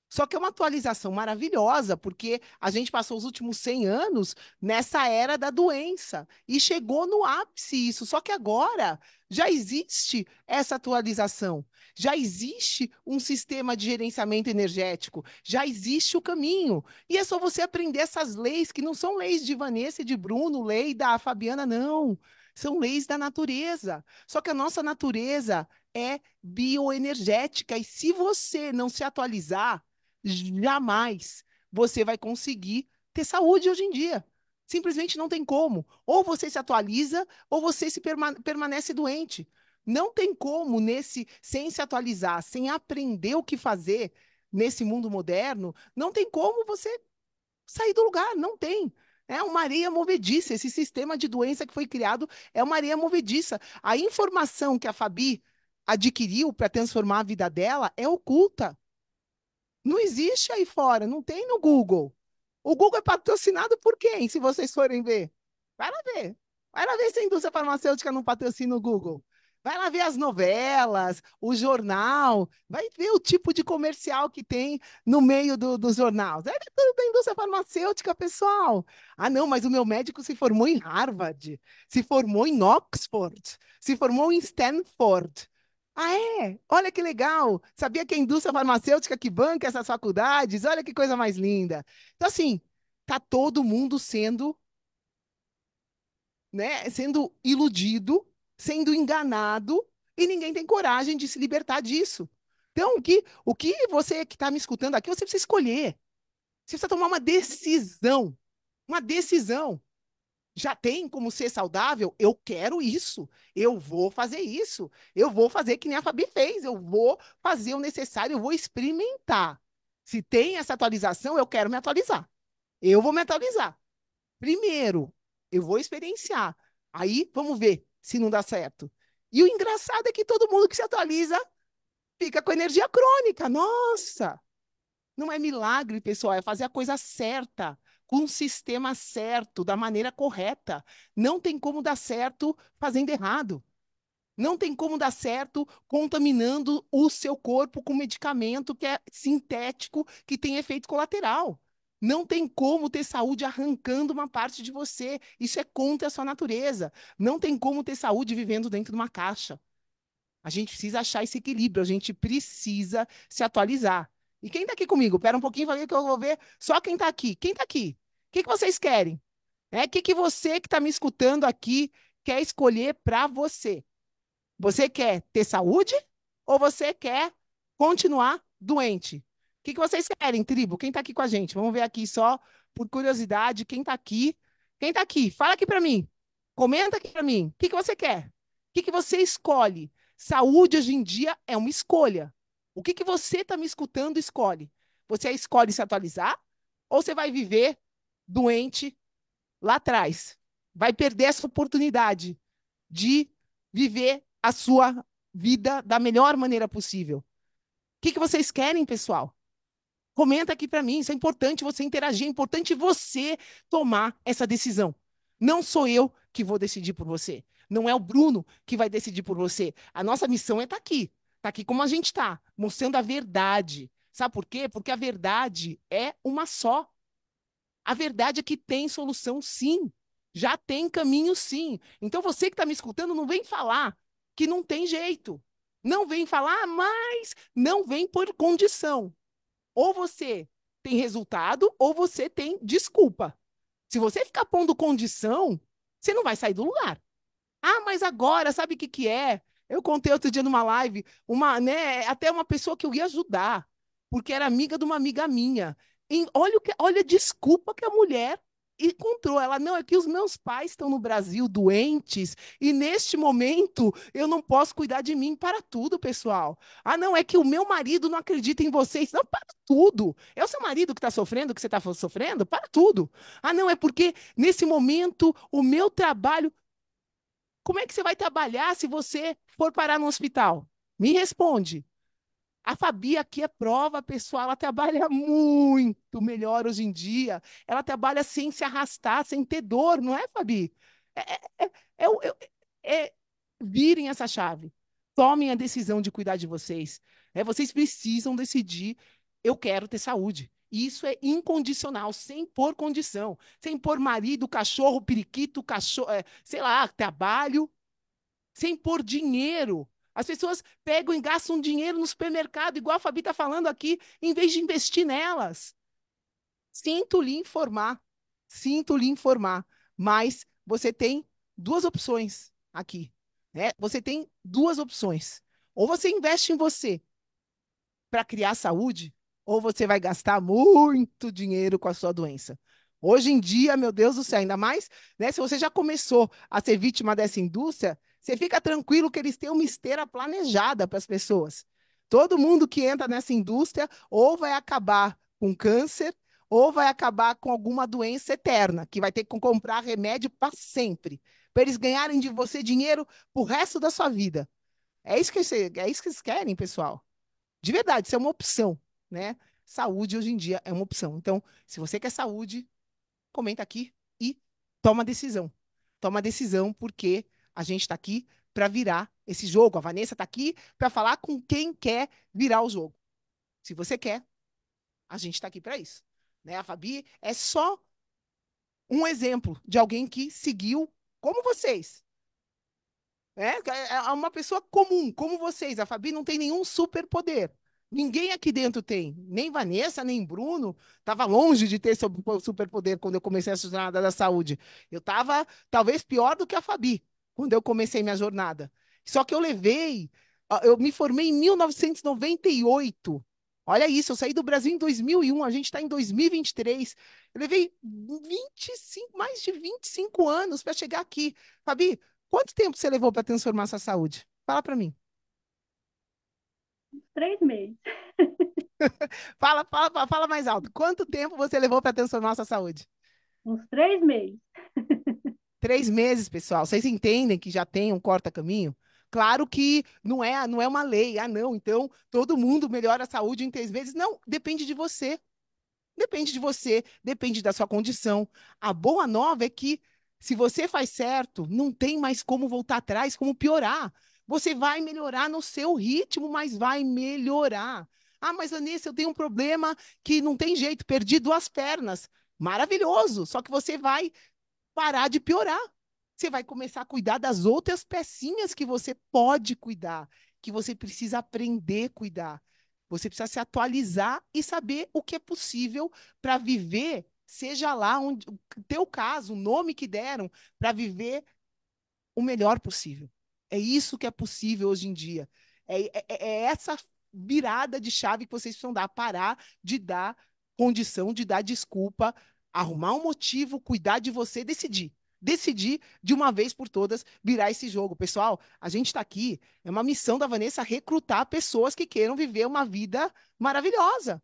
Só que é uma atualização maravilhosa, porque a gente passou os últimos 100 anos nessa era da doença e chegou no ápice isso. Só que agora já existe essa atualização, já existe um sistema de gerenciamento energético, já existe o caminho. E é só você aprender essas leis, que não são leis de Vanessa e de Bruno, lei da Fabiana, não. São leis da natureza. Só que a nossa natureza é bioenergética. E se você não se atualizar, jamais você vai conseguir ter saúde hoje em dia. Simplesmente não tem como. Ou você se atualiza, ou você se perma permanece doente. Não tem como, nesse, sem se atualizar, sem aprender o que fazer nesse mundo moderno, não tem como você sair do lugar. Não tem. É uma areia movediça. Esse sistema de doença que foi criado é uma areia movediça. A informação que a Fabi adquiriu para transformar a vida dela é oculta. Não existe aí fora, não tem no Google. O Google é patrocinado por quem, se vocês forem ver? Vai lá ver. Vai lá ver se a indústria farmacêutica não patrocina o Google. Vai lá ver as novelas, o jornal, vai ver o tipo de comercial que tem no meio do, do jornal. É tudo da indústria farmacêutica, pessoal. Ah, não, mas o meu médico se formou em Harvard, se formou em Oxford, se formou em Stanford. Ah, é? Olha que legal! Sabia que a indústria farmacêutica que banca essas faculdades? Olha que coisa mais linda. Então, assim, tá todo mundo sendo, né, sendo iludido, sendo enganado, e ninguém tem coragem de se libertar disso. Então, o que, o que você que está me escutando aqui, você precisa escolher. Você precisa tomar uma decisão. Uma decisão já tem como ser saudável, eu quero isso, eu vou fazer isso, eu vou fazer que nem a Fabi fez, eu vou fazer o necessário, eu vou experimentar. Se tem essa atualização, eu quero me atualizar. Eu vou me atualizar. Primeiro, eu vou experienciar. Aí, vamos ver se não dá certo. E o engraçado é que todo mundo que se atualiza fica com energia crônica. Nossa! Não é milagre, pessoal, é fazer a coisa certa com o sistema certo, da maneira correta. Não tem como dar certo fazendo errado. Não tem como dar certo contaminando o seu corpo com medicamento que é sintético, que tem efeito colateral. Não tem como ter saúde arrancando uma parte de você. Isso é contra a sua natureza. Não tem como ter saúde vivendo dentro de uma caixa. A gente precisa achar esse equilíbrio, a gente precisa se atualizar. E quem está aqui comigo? Espera um pouquinho que eu vou ver só quem está aqui. Quem está aqui? O que, que vocês querem? É, o que, que você que está me escutando aqui quer escolher para você? Você quer ter saúde ou você quer continuar doente? O que, que vocês querem, tribo? Quem está aqui com a gente? Vamos ver aqui só por curiosidade, quem está aqui? Quem está aqui? Fala aqui para mim. Comenta aqui para mim. O que, que você quer? O que, que você escolhe? Saúde hoje em dia é uma escolha. O que, que você está me escutando escolhe? Você escolhe se atualizar ou você vai viver doente lá atrás? Vai perder essa oportunidade de viver a sua vida da melhor maneira possível. O que, que vocês querem, pessoal? Comenta aqui para mim, isso é importante você interagir, é importante você tomar essa decisão. Não sou eu que vou decidir por você. Não é o Bruno que vai decidir por você. A nossa missão é estar tá aqui. Está aqui como a gente está, mostrando a verdade. Sabe por quê? Porque a verdade é uma só. A verdade é que tem solução, sim. Já tem caminho, sim. Então você que está me escutando, não vem falar que não tem jeito. Não vem falar, mas não vem por condição. Ou você tem resultado, ou você tem desculpa. Se você ficar pondo condição, você não vai sair do lugar. Ah, mas agora, sabe o que, que é? Eu contei outro dia numa live, uma, né, até uma pessoa que eu ia ajudar, porque era amiga de uma amiga minha. E olha, que, olha a desculpa que a mulher encontrou. Ela, não, é que os meus pais estão no Brasil doentes e neste momento eu não posso cuidar de mim para tudo, pessoal. Ah, não, é que o meu marido não acredita em vocês. Não, para tudo. É o seu marido que está sofrendo, que você está sofrendo? Para tudo. Ah, não, é porque nesse momento o meu trabalho. Como é que você vai trabalhar se você for parar no hospital? Me responde. A Fabi aqui é prova, pessoal, ela trabalha muito melhor hoje em dia. Ela trabalha sem se arrastar, sem ter dor, não é, Fabi? É, é, é, é, é virem essa chave. Tomem a decisão de cuidar de vocês. É, vocês precisam decidir, eu quero ter saúde. Isso é incondicional, sem pôr condição, sem pôr marido, cachorro, periquito, cachorro, é, sei lá, trabalho, sem pôr dinheiro. As pessoas pegam e gastam dinheiro no supermercado, igual a Fabi está falando aqui, em vez de investir nelas. Sinto lhe informar, sinto lhe informar, mas você tem duas opções aqui. Né? Você tem duas opções. Ou você investe em você para criar saúde, ou você vai gastar muito dinheiro com a sua doença. Hoje em dia, meu Deus do céu, ainda mais, né, se você já começou a ser vítima dessa indústria, você fica tranquilo que eles têm uma esteira planejada para as pessoas. Todo mundo que entra nessa indústria ou vai acabar com câncer ou vai acabar com alguma doença eterna, que vai ter que comprar remédio para sempre, para eles ganharem de você dinheiro para o resto da sua vida. É isso que é isso que eles querem, pessoal. De verdade, isso é uma opção, né? Saúde hoje em dia é uma opção. Então, se você quer saúde, comenta aqui e toma decisão. Toma decisão porque a gente está aqui para virar esse jogo. A Vanessa está aqui para falar com quem quer virar o jogo. Se você quer, a gente está aqui para isso. Né? A Fabi é só um exemplo de alguém que seguiu como vocês. É, é uma pessoa comum, como vocês. A Fabi não tem nenhum superpoder. Ninguém aqui dentro tem, nem Vanessa, nem Bruno. Estava longe de ter superpoder quando eu comecei a jornada da saúde. Eu estava talvez pior do que a Fabi quando eu comecei minha jornada. Só que eu levei, eu me formei em 1998. Olha isso, eu saí do Brasil em 2001, a gente está em 2023. Eu levei 25, mais de 25 anos para chegar aqui. Fabi, quanto tempo você levou para transformar sua saúde? Fala para mim. Três meses. fala, fala, fala mais alto. Quanto tempo você levou para transformar sua saúde? Uns três meses. Três meses, pessoal. Vocês entendem que já tem um corta-caminho? Claro que não é, não é uma lei. Ah, não, então todo mundo melhora a saúde em três meses. Não, depende de você. Depende de você, depende da sua condição. A boa nova é que, se você faz certo, não tem mais como voltar atrás, como piorar. Você vai melhorar no seu ritmo, mas vai melhorar. Ah, mas Anissa, eu tenho um problema que não tem jeito, perdi duas pernas. Maravilhoso, só que você vai parar de piorar. Você vai começar a cuidar das outras pecinhas que você pode cuidar, que você precisa aprender a cuidar. Você precisa se atualizar e saber o que é possível para viver, seja lá onde o teu caso, o nome que deram, para viver o melhor possível. É isso que é possível hoje em dia. É, é, é essa virada de chave que vocês precisam dar, parar de dar condição, de dar desculpa arrumar um motivo, cuidar de você, decidir. decidir de uma vez por todas virar esse jogo. Pessoal, a gente está aqui, é uma missão da Vanessa recrutar pessoas que queiram viver uma vida maravilhosa.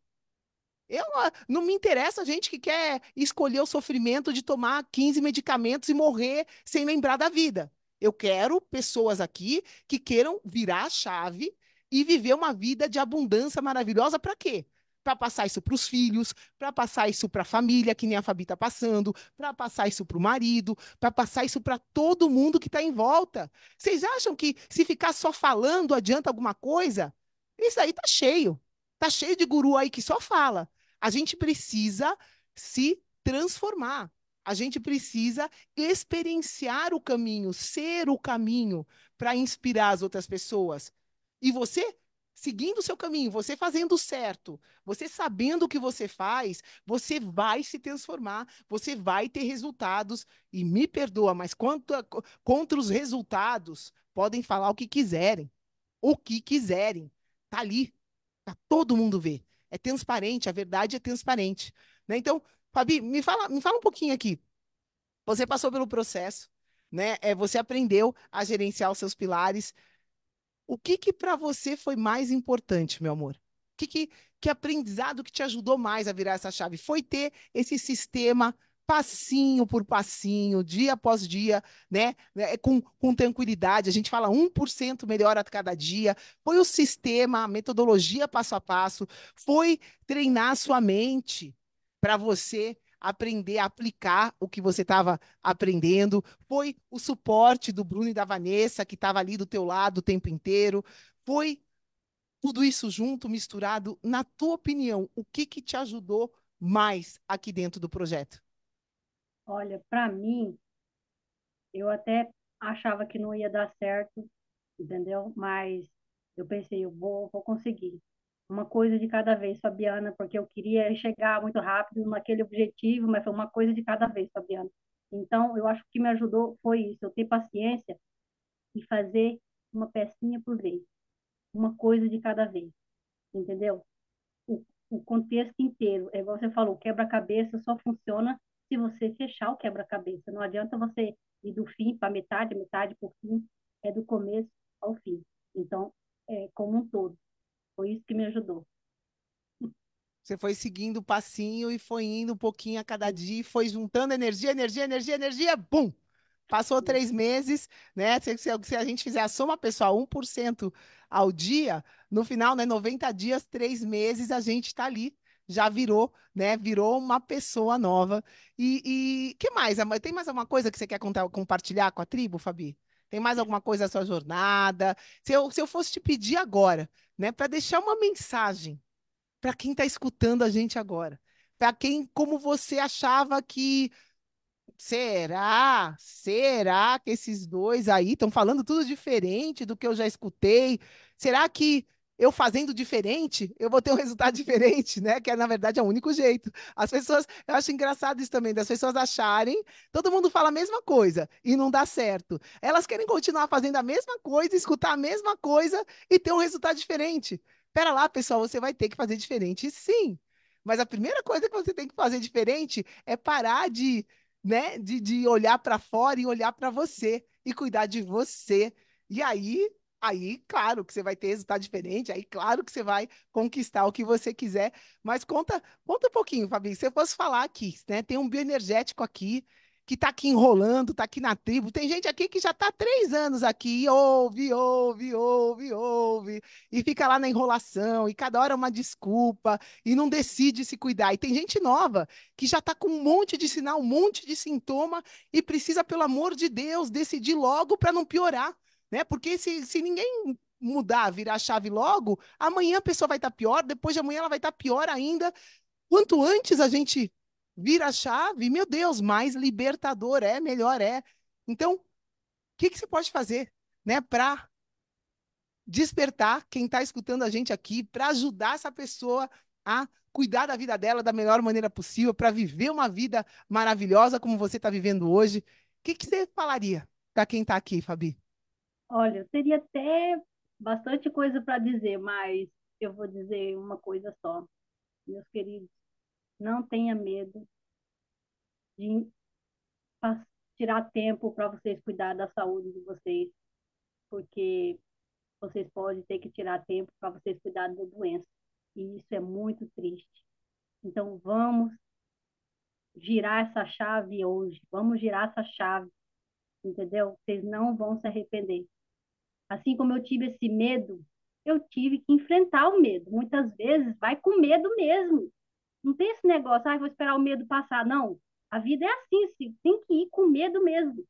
Eu, não me interessa a gente que quer escolher o sofrimento de tomar 15 medicamentos e morrer sem lembrar da vida. Eu quero pessoas aqui que queiram virar a chave e viver uma vida de abundância maravilhosa para quê? Para passar isso para os filhos, para passar isso para a família, que nem a Fabi está passando, para passar isso para o marido, para passar isso para todo mundo que está em volta. Vocês acham que se ficar só falando adianta alguma coisa? Isso aí tá cheio. Tá cheio de guru aí que só fala. A gente precisa se transformar. A gente precisa experienciar o caminho, ser o caminho para inspirar as outras pessoas. E você seguindo o seu caminho, você fazendo certo, você sabendo o que você faz, você vai se transformar, você vai ter resultados. E me perdoa, mas quanto contra os resultados, podem falar o que quiserem. O que quiserem. Tá ali. Tá todo mundo vê é transparente, a verdade é transparente. Né? Então, Fabi, me fala, me fala um pouquinho aqui. Você passou pelo processo, né? É, você aprendeu a gerenciar os seus pilares. O que que para você foi mais importante, meu amor? O que, que, que aprendizado que te ajudou mais a virar essa chave? Foi ter esse sistema passinho por passinho, dia após dia, né? É, com, com tranquilidade. A gente fala 1% melhor a cada dia. Foi o sistema, a metodologia passo a passo, foi treinar sua mente para você aprender a aplicar o que você estava aprendendo. Foi o suporte do Bruno e da Vanessa, que estava ali do teu lado o tempo inteiro. Foi tudo isso junto, misturado. Na tua opinião, o que, que te ajudou mais aqui dentro do projeto? Olha, para mim, eu até achava que não ia dar certo, entendeu? Mas eu pensei, eu vou, vou conseguir. Uma coisa de cada vez, Fabiana, porque eu queria chegar muito rápido naquele objetivo, mas foi uma coisa de cada vez, Fabiana. Então, eu acho que me ajudou foi isso, eu ter paciência e fazer uma pecinha por vez, uma coisa de cada vez, entendeu? O, o contexto inteiro, é igual você falou, quebra-cabeça só funciona se você fechar o quebra-cabeça. Não adianta você ir do fim para metade, metade o fim, é do começo ao fim. Então, é como um todo. Foi isso que me ajudou. Você foi seguindo o passinho e foi indo um pouquinho a cada dia, foi juntando energia, energia, energia, energia, bum! Passou três meses, né? Se, se, se, a gente fizer a soma pessoal, 1% ao dia, no final, né, 90 dias, três meses, a gente está ali já virou, né? Virou uma pessoa nova. E, e que mais? Tem mais alguma coisa que você quer contar, compartilhar com a tribo, Fabi? Tem mais alguma coisa da sua jornada? Se eu, se eu fosse te pedir agora, né, para deixar uma mensagem para quem está escutando a gente agora, para quem, como você achava que será, será que esses dois aí estão falando tudo diferente do que eu já escutei? Será que eu fazendo diferente, eu vou ter um resultado diferente, né? Que é, na verdade, é o único jeito. As pessoas, eu acho engraçado isso também, das pessoas acharem, todo mundo fala a mesma coisa e não dá certo. Elas querem continuar fazendo a mesma coisa, escutar a mesma coisa e ter um resultado diferente. Pera lá, pessoal, você vai ter que fazer diferente, sim. Mas a primeira coisa que você tem que fazer diferente é parar de, né, de, de olhar para fora e olhar para você e cuidar de você. E aí Aí, claro que você vai ter resultado diferente, aí, claro que você vai conquistar o que você quiser. Mas conta, conta um pouquinho, Fabi. Se eu fosse falar aqui, né? Tem um bioenergético aqui que está aqui enrolando, está aqui na tribo. Tem gente aqui que já está três anos aqui, ouve, ouve, ouve, ouve, e fica lá na enrolação, e cada hora é uma desculpa, e não decide se cuidar. E tem gente nova que já está com um monte de sinal, um monte de sintoma, e precisa, pelo amor de Deus, decidir logo para não piorar né? Porque se, se ninguém mudar, virar a chave logo, amanhã a pessoa vai estar tá pior, depois de amanhã ela vai estar tá pior ainda. Quanto antes a gente vira a chave, meu Deus, mais libertador é, melhor é. Então, o que, que você pode fazer, né, para despertar quem está escutando a gente aqui, para ajudar essa pessoa a cuidar da vida dela da melhor maneira possível, para viver uma vida maravilhosa como você está vivendo hoje? O que, que você falaria para quem está aqui, Fabi? Olha, eu teria até bastante coisa para dizer, mas eu vou dizer uma coisa só. Meus queridos, não tenha medo de, tirar tempo para vocês cuidar da saúde de vocês, porque vocês podem ter que tirar tempo para vocês cuidar da doença. E isso é muito triste. Então, vamos girar essa chave hoje. Vamos girar essa chave. Entendeu? Vocês não vão se arrepender. Assim como eu tive esse medo, eu tive que enfrentar o medo. Muitas vezes vai com medo mesmo. Não tem esse negócio, ah, vou esperar o medo passar. Não. A vida é assim, tem que ir com medo mesmo.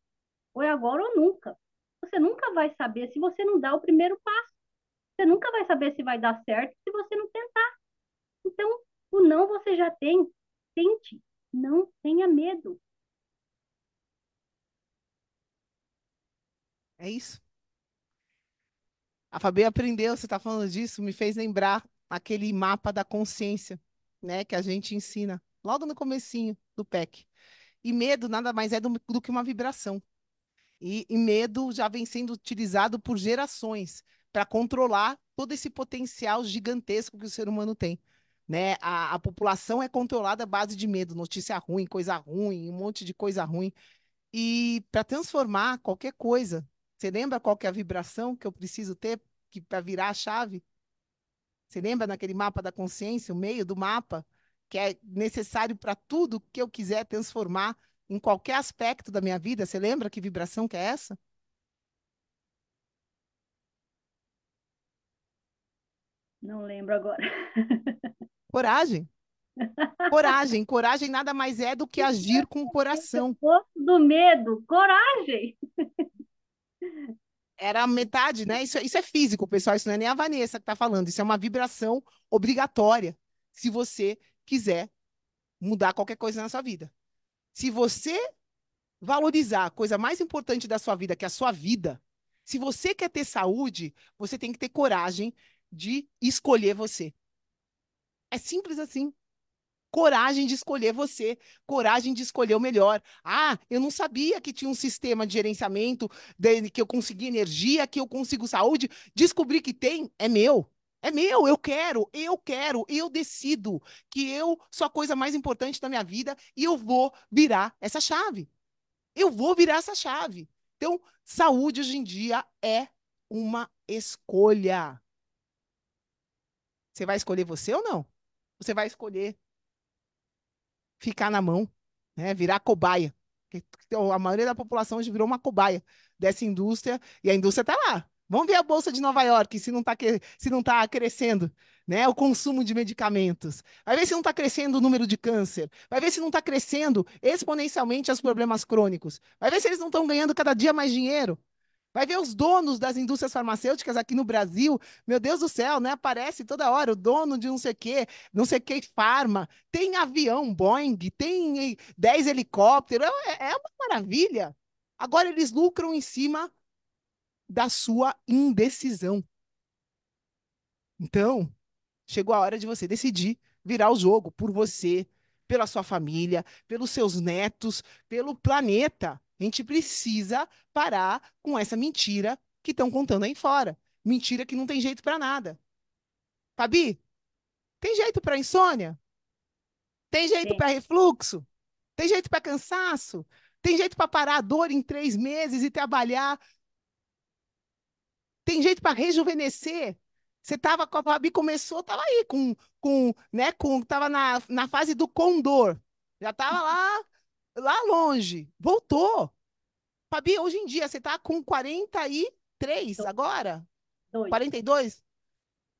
Ou é agora ou nunca. Você nunca vai saber se você não dá o primeiro passo. Você nunca vai saber se vai dar certo se você não tentar. Então, o não você já tem. Tente. Não tenha medo. É isso. A Fabi aprendeu, você está falando disso, me fez lembrar aquele mapa da consciência, né, que a gente ensina logo no comecinho do PEC. E medo nada mais é do, do que uma vibração. E, e medo já vem sendo utilizado por gerações para controlar todo esse potencial gigantesco que o ser humano tem. Né? A, a população é controlada à base de medo, notícia ruim, coisa ruim, um monte de coisa ruim. E para transformar qualquer coisa, você lembra qual que é a vibração que eu preciso ter para virar a chave? Você lembra naquele mapa da consciência, o meio do mapa, que é necessário para tudo que eu quiser transformar em qualquer aspecto da minha vida? Você lembra que vibração que é essa? Não lembro agora. Coragem. Coragem. Coragem nada mais é do que agir com o coração. do medo. Coragem. Era metade, né? Isso, isso é físico, pessoal. Isso não é nem a Vanessa que está falando. Isso é uma vibração obrigatória se você quiser mudar qualquer coisa na sua vida. Se você valorizar a coisa mais importante da sua vida, que é a sua vida, se você quer ter saúde, você tem que ter coragem de escolher você. É simples assim. Coragem de escolher você, coragem de escolher o melhor. Ah, eu não sabia que tinha um sistema de gerenciamento, de, que eu consegui energia, que eu consigo saúde. Descobri que tem, é meu. É meu, eu quero, eu quero, eu decido que eu sou a coisa mais importante da minha vida e eu vou virar essa chave. Eu vou virar essa chave. Então, saúde hoje em dia é uma escolha. Você vai escolher você ou não? Você vai escolher ficar na mão, né? virar cobaia. A maioria da população hoje virou uma cobaia dessa indústria e a indústria está lá. Vamos ver a bolsa de Nova York se não está se não tá crescendo, né? O consumo de medicamentos. Vai ver se não está crescendo o número de câncer. Vai ver se não está crescendo exponencialmente os problemas crônicos. Vai ver se eles não estão ganhando cada dia mais dinheiro. Vai ver os donos das indústrias farmacêuticas aqui no Brasil. Meu Deus do céu, né? Aparece toda hora o dono de não sei o quê, não sei o quê, farma. Tem avião Boeing, tem 10 helicópteros. É, é uma maravilha. Agora eles lucram em cima da sua indecisão. Então, chegou a hora de você decidir virar o jogo por você, pela sua família, pelos seus netos, pelo planeta. A gente precisa parar com essa mentira que estão contando aí fora. Mentira que não tem jeito para nada. Fabi, tem jeito para insônia? Tem jeito para refluxo? Tem jeito para cansaço? Tem jeito para parar a dor em três meses e trabalhar? Tem jeito para rejuvenescer? Você tava com a Fabi começou, tava aí com com, né, com tava na, na fase do condor. Já tava lá lá longe. Voltou. Fabi, hoje em dia, você está com 43 agora? Dois. 42?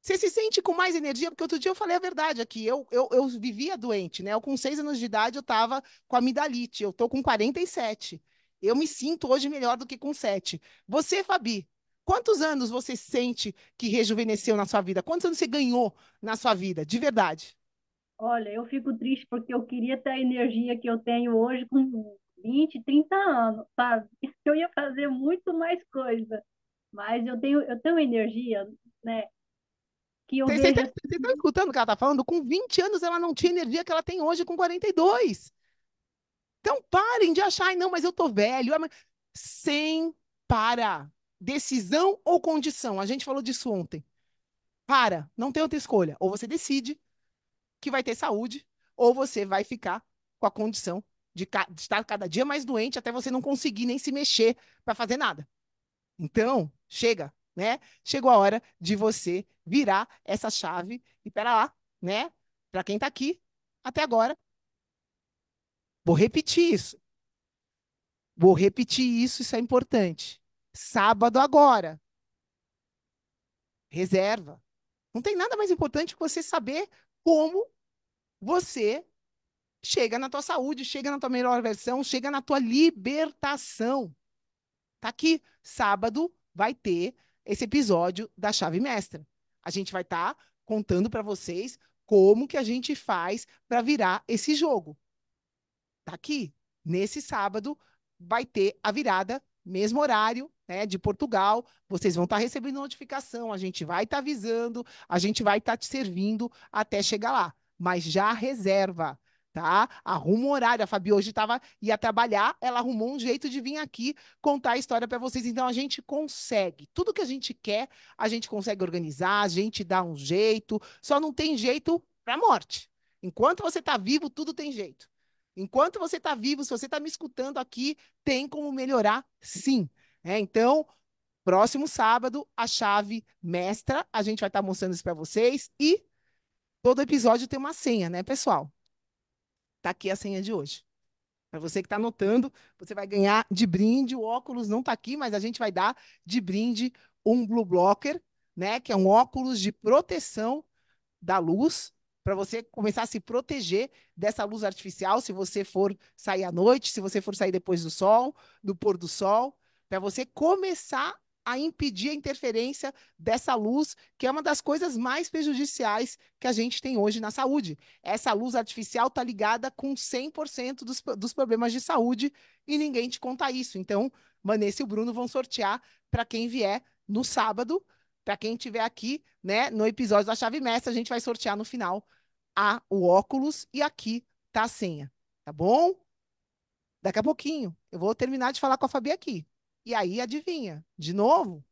Você se sente com mais energia? Porque outro dia eu falei a verdade aqui. Eu, eu, eu vivia doente, né? Eu, com seis anos de idade, eu estava com amidalite. Eu estou com 47. Eu me sinto hoje melhor do que com sete. Você, Fabi, quantos anos você sente que rejuvenesceu na sua vida? Quantos anos você ganhou na sua vida, de verdade? Olha, eu fico triste porque eu queria ter a energia que eu tenho hoje com 20, 30 anos, sabe? Eu ia fazer muito mais coisa, mas eu tenho, eu tenho energia, né? Que eu você está assim... tá escutando o que ela está falando? Com 20 anos ela não tinha energia que ela tem hoje com 42. Então parem de achar, não, mas eu tô velho. Sem para. Decisão ou condição? A gente falou disso ontem. Para, não tem outra escolha. Ou você decide que vai ter saúde, ou você vai ficar com a condição de, de estar cada dia mais doente até você não conseguir nem se mexer para fazer nada. Então, chega, né? Chegou a hora de você virar essa chave e pera lá, né? Para quem está aqui até agora, vou repetir isso. Vou repetir isso, isso é importante. Sábado agora. Reserva. Não tem nada mais importante que você saber como você chega na tua saúde, chega na tua melhor versão, chega na tua libertação. Tá aqui, sábado vai ter esse episódio da chave mestra. A gente vai estar tá contando para vocês como que a gente faz para virar esse jogo. Tá aqui, nesse sábado vai ter a virada, mesmo horário, né, de Portugal. Vocês vão estar tá recebendo notificação, a gente vai estar tá avisando, a gente vai estar tá te servindo até chegar lá. Mas já reserva tá? Arruma um horário. A Fabi hoje tava, ia trabalhar, ela arrumou um jeito de vir aqui contar a história para vocês. Então a gente consegue. Tudo que a gente quer, a gente consegue organizar, a gente dá um jeito. Só não tem jeito para morte. Enquanto você está vivo, tudo tem jeito. Enquanto você está vivo, se você está me escutando aqui, tem como melhorar, sim. É, então, próximo sábado, a chave mestra, a gente vai estar tá mostrando isso para vocês e todo episódio tem uma senha, né, pessoal? Tá aqui a senha de hoje. Para você que está anotando, você vai ganhar de brinde. O óculos não está aqui, mas a gente vai dar de brinde um Blue Blocker, né? Que é um óculos de proteção da luz, para você começar a se proteger dessa luz artificial, se você for sair à noite, se você for sair depois do sol, do pôr do sol, para você começar a impedir a interferência dessa luz, que é uma das coisas mais prejudiciais que a gente tem hoje na saúde. Essa luz artificial está ligada com 100% dos, dos problemas de saúde e ninguém te conta isso. Então, Vanessa e o Bruno vão sortear para quem vier no sábado, para quem estiver aqui, né, no episódio da chave mestra, a gente vai sortear no final a, o óculos e aqui tá a senha, tá bom? Daqui a pouquinho eu vou terminar de falar com a Fabi aqui. E aí, adivinha, de novo,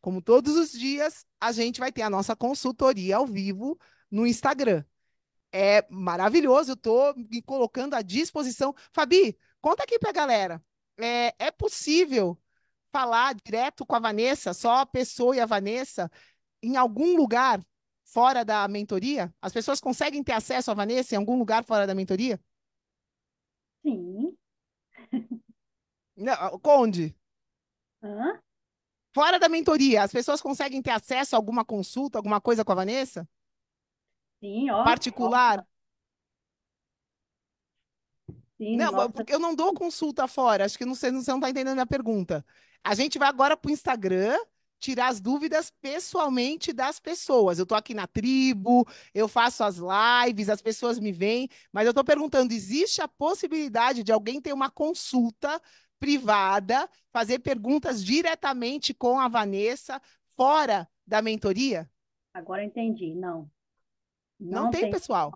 como todos os dias, a gente vai ter a nossa consultoria ao vivo no Instagram. É maravilhoso, eu estou me colocando à disposição. Fabi, conta aqui para a galera. É, é possível falar direto com a Vanessa, só a pessoa e a Vanessa, em algum lugar fora da mentoria? As pessoas conseguem ter acesso à Vanessa em algum lugar fora da mentoria? Sim. Não, onde? Hã? Fora da mentoria, as pessoas conseguem ter acesso a alguma consulta, alguma coisa com a Vanessa? Sim, ó. Particular? Sim, não, nossa. porque eu não dou consulta fora. Acho que não, você não está entendendo a minha pergunta. A gente vai agora para o Instagram tirar as dúvidas pessoalmente das pessoas. Eu estou aqui na tribo, eu faço as lives, as pessoas me veem, mas eu estou perguntando: existe a possibilidade de alguém ter uma consulta privada, fazer perguntas diretamente com a Vanessa, fora da mentoria? Agora entendi, não. Não, não tem, tem, pessoal.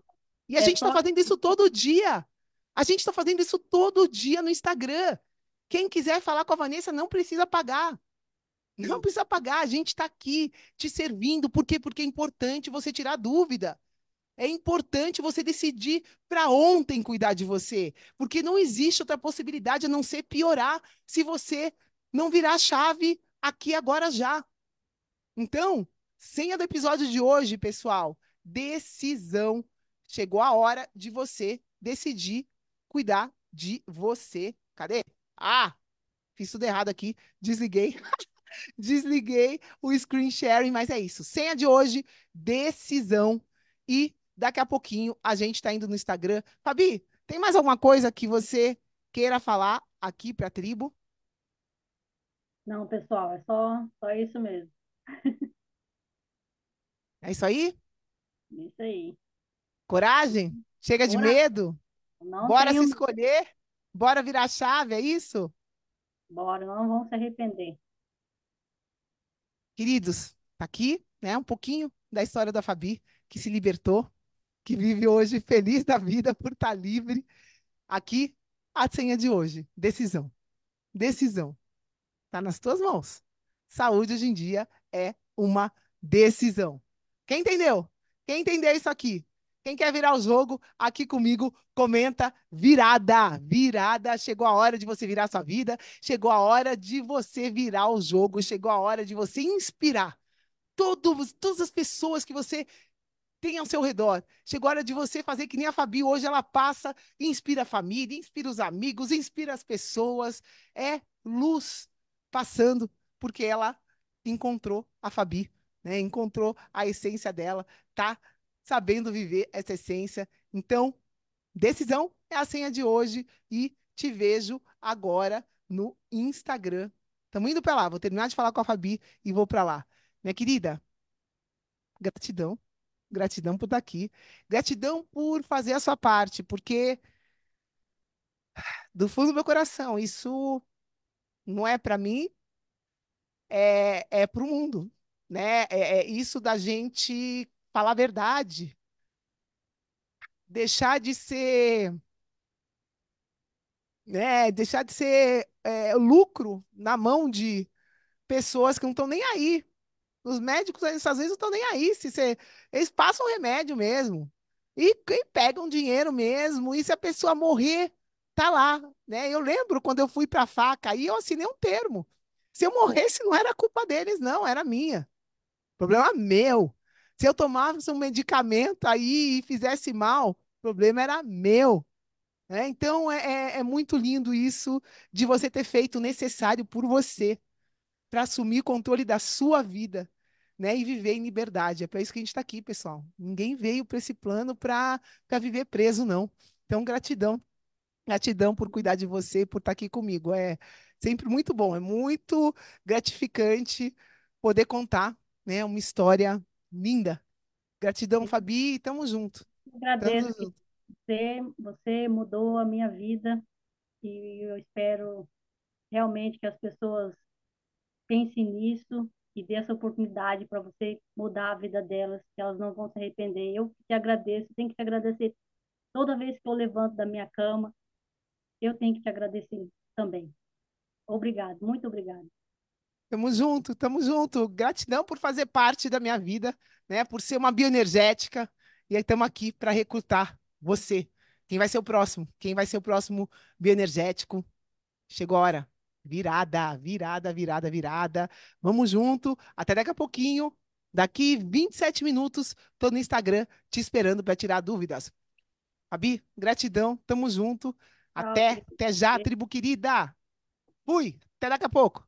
E a é gente está só... fazendo isso todo dia. A gente está fazendo isso todo dia no Instagram. Quem quiser falar com a Vanessa não precisa pagar. Não precisa pagar, a gente está aqui te servindo. Por quê? Porque é importante você tirar dúvida. É importante você decidir para ontem cuidar de você, porque não existe outra possibilidade a não ser piorar se você não virar a chave aqui agora já. Então, senha do episódio de hoje, pessoal, decisão. Chegou a hora de você decidir cuidar de você. Cadê? Ah, fiz tudo errado aqui, desliguei. desliguei o screen sharing, mas é isso. Senha de hoje, decisão e Daqui a pouquinho a gente está indo no Instagram. Fabi, tem mais alguma coisa que você queira falar aqui para a tribo? Não, pessoal, é só, só isso mesmo. É isso aí? Isso aí. Coragem? Chega de medo? Não Bora tenho... se escolher? Bora virar chave, é isso? Bora, não vão se arrepender. Queridos, tá aqui, né, um pouquinho da história da Fabi, que se libertou, que vive hoje feliz da vida por estar livre. Aqui, a senha de hoje: decisão. Decisão. Está nas tuas mãos. Saúde hoje em dia é uma decisão. Quem entendeu? Quem entendeu isso aqui? Quem quer virar o jogo, aqui comigo, comenta virada. Virada. Chegou a hora de você virar sua vida. Chegou a hora de você virar o jogo. Chegou a hora de você inspirar todos, todas as pessoas que você tem ao seu redor. Chegou a hora de você fazer que nem a Fabi hoje, ela passa, inspira a família, inspira os amigos, inspira as pessoas. É luz passando, porque ela encontrou a Fabi, né? encontrou a essência dela, tá sabendo viver essa essência. Então, decisão é a senha de hoje e te vejo agora no Instagram. Estamos indo para lá, vou terminar de falar com a Fabi e vou para lá. Minha querida, gratidão Gratidão por estar aqui. Gratidão por fazer a sua parte, porque do fundo do meu coração, isso não é para mim, é, é para o mundo. Né? É, é isso da gente falar a verdade. Deixar de ser. Né? Deixar de ser é, lucro na mão de pessoas que não estão nem aí os médicos, às vezes, não estão nem aí. Se você, eles passam remédio mesmo. E, e pegam dinheiro mesmo. E se a pessoa morrer, tá lá. Né? Eu lembro quando eu fui para faca, aí eu assinei um termo. Se eu morresse, não era culpa deles, não, era minha. Problema meu. Se eu tomasse um medicamento aí e fizesse mal, o problema era meu. É, então é, é, é muito lindo isso de você ter feito o necessário por você para assumir controle da sua vida, né? E viver em liberdade. É para isso que a gente está aqui, pessoal. Ninguém veio para esse plano para viver preso, não. Então, gratidão. Gratidão por cuidar de você, por estar tá aqui comigo. É sempre muito bom, é muito gratificante poder contar né, uma história linda. Gratidão, Fabi, tamo junto. Agradeço. Tamo junto. Você, você mudou a minha vida e eu espero realmente que as pessoas pense nisso e dê essa oportunidade para você mudar a vida delas, que elas não vão se arrepender. Eu te agradeço, tenho que te agradecer toda vez que eu levanto da minha cama, eu tenho que te agradecer também. Obrigado, muito obrigado. Tamo junto, tamo junto. Gratidão por fazer parte da minha vida, né? Por ser uma bioenergética. E aí estamos aqui para recrutar você. Quem vai ser o próximo? Quem vai ser o próximo bioenergético? Chegou a hora. Virada, virada, virada, virada. Vamos junto. Até daqui a pouquinho. Daqui 27 minutos, tô no Instagram te esperando para tirar dúvidas. Abi, gratidão. Tamo junto. Até, até já, tribo querida. Fui. Até daqui a pouco.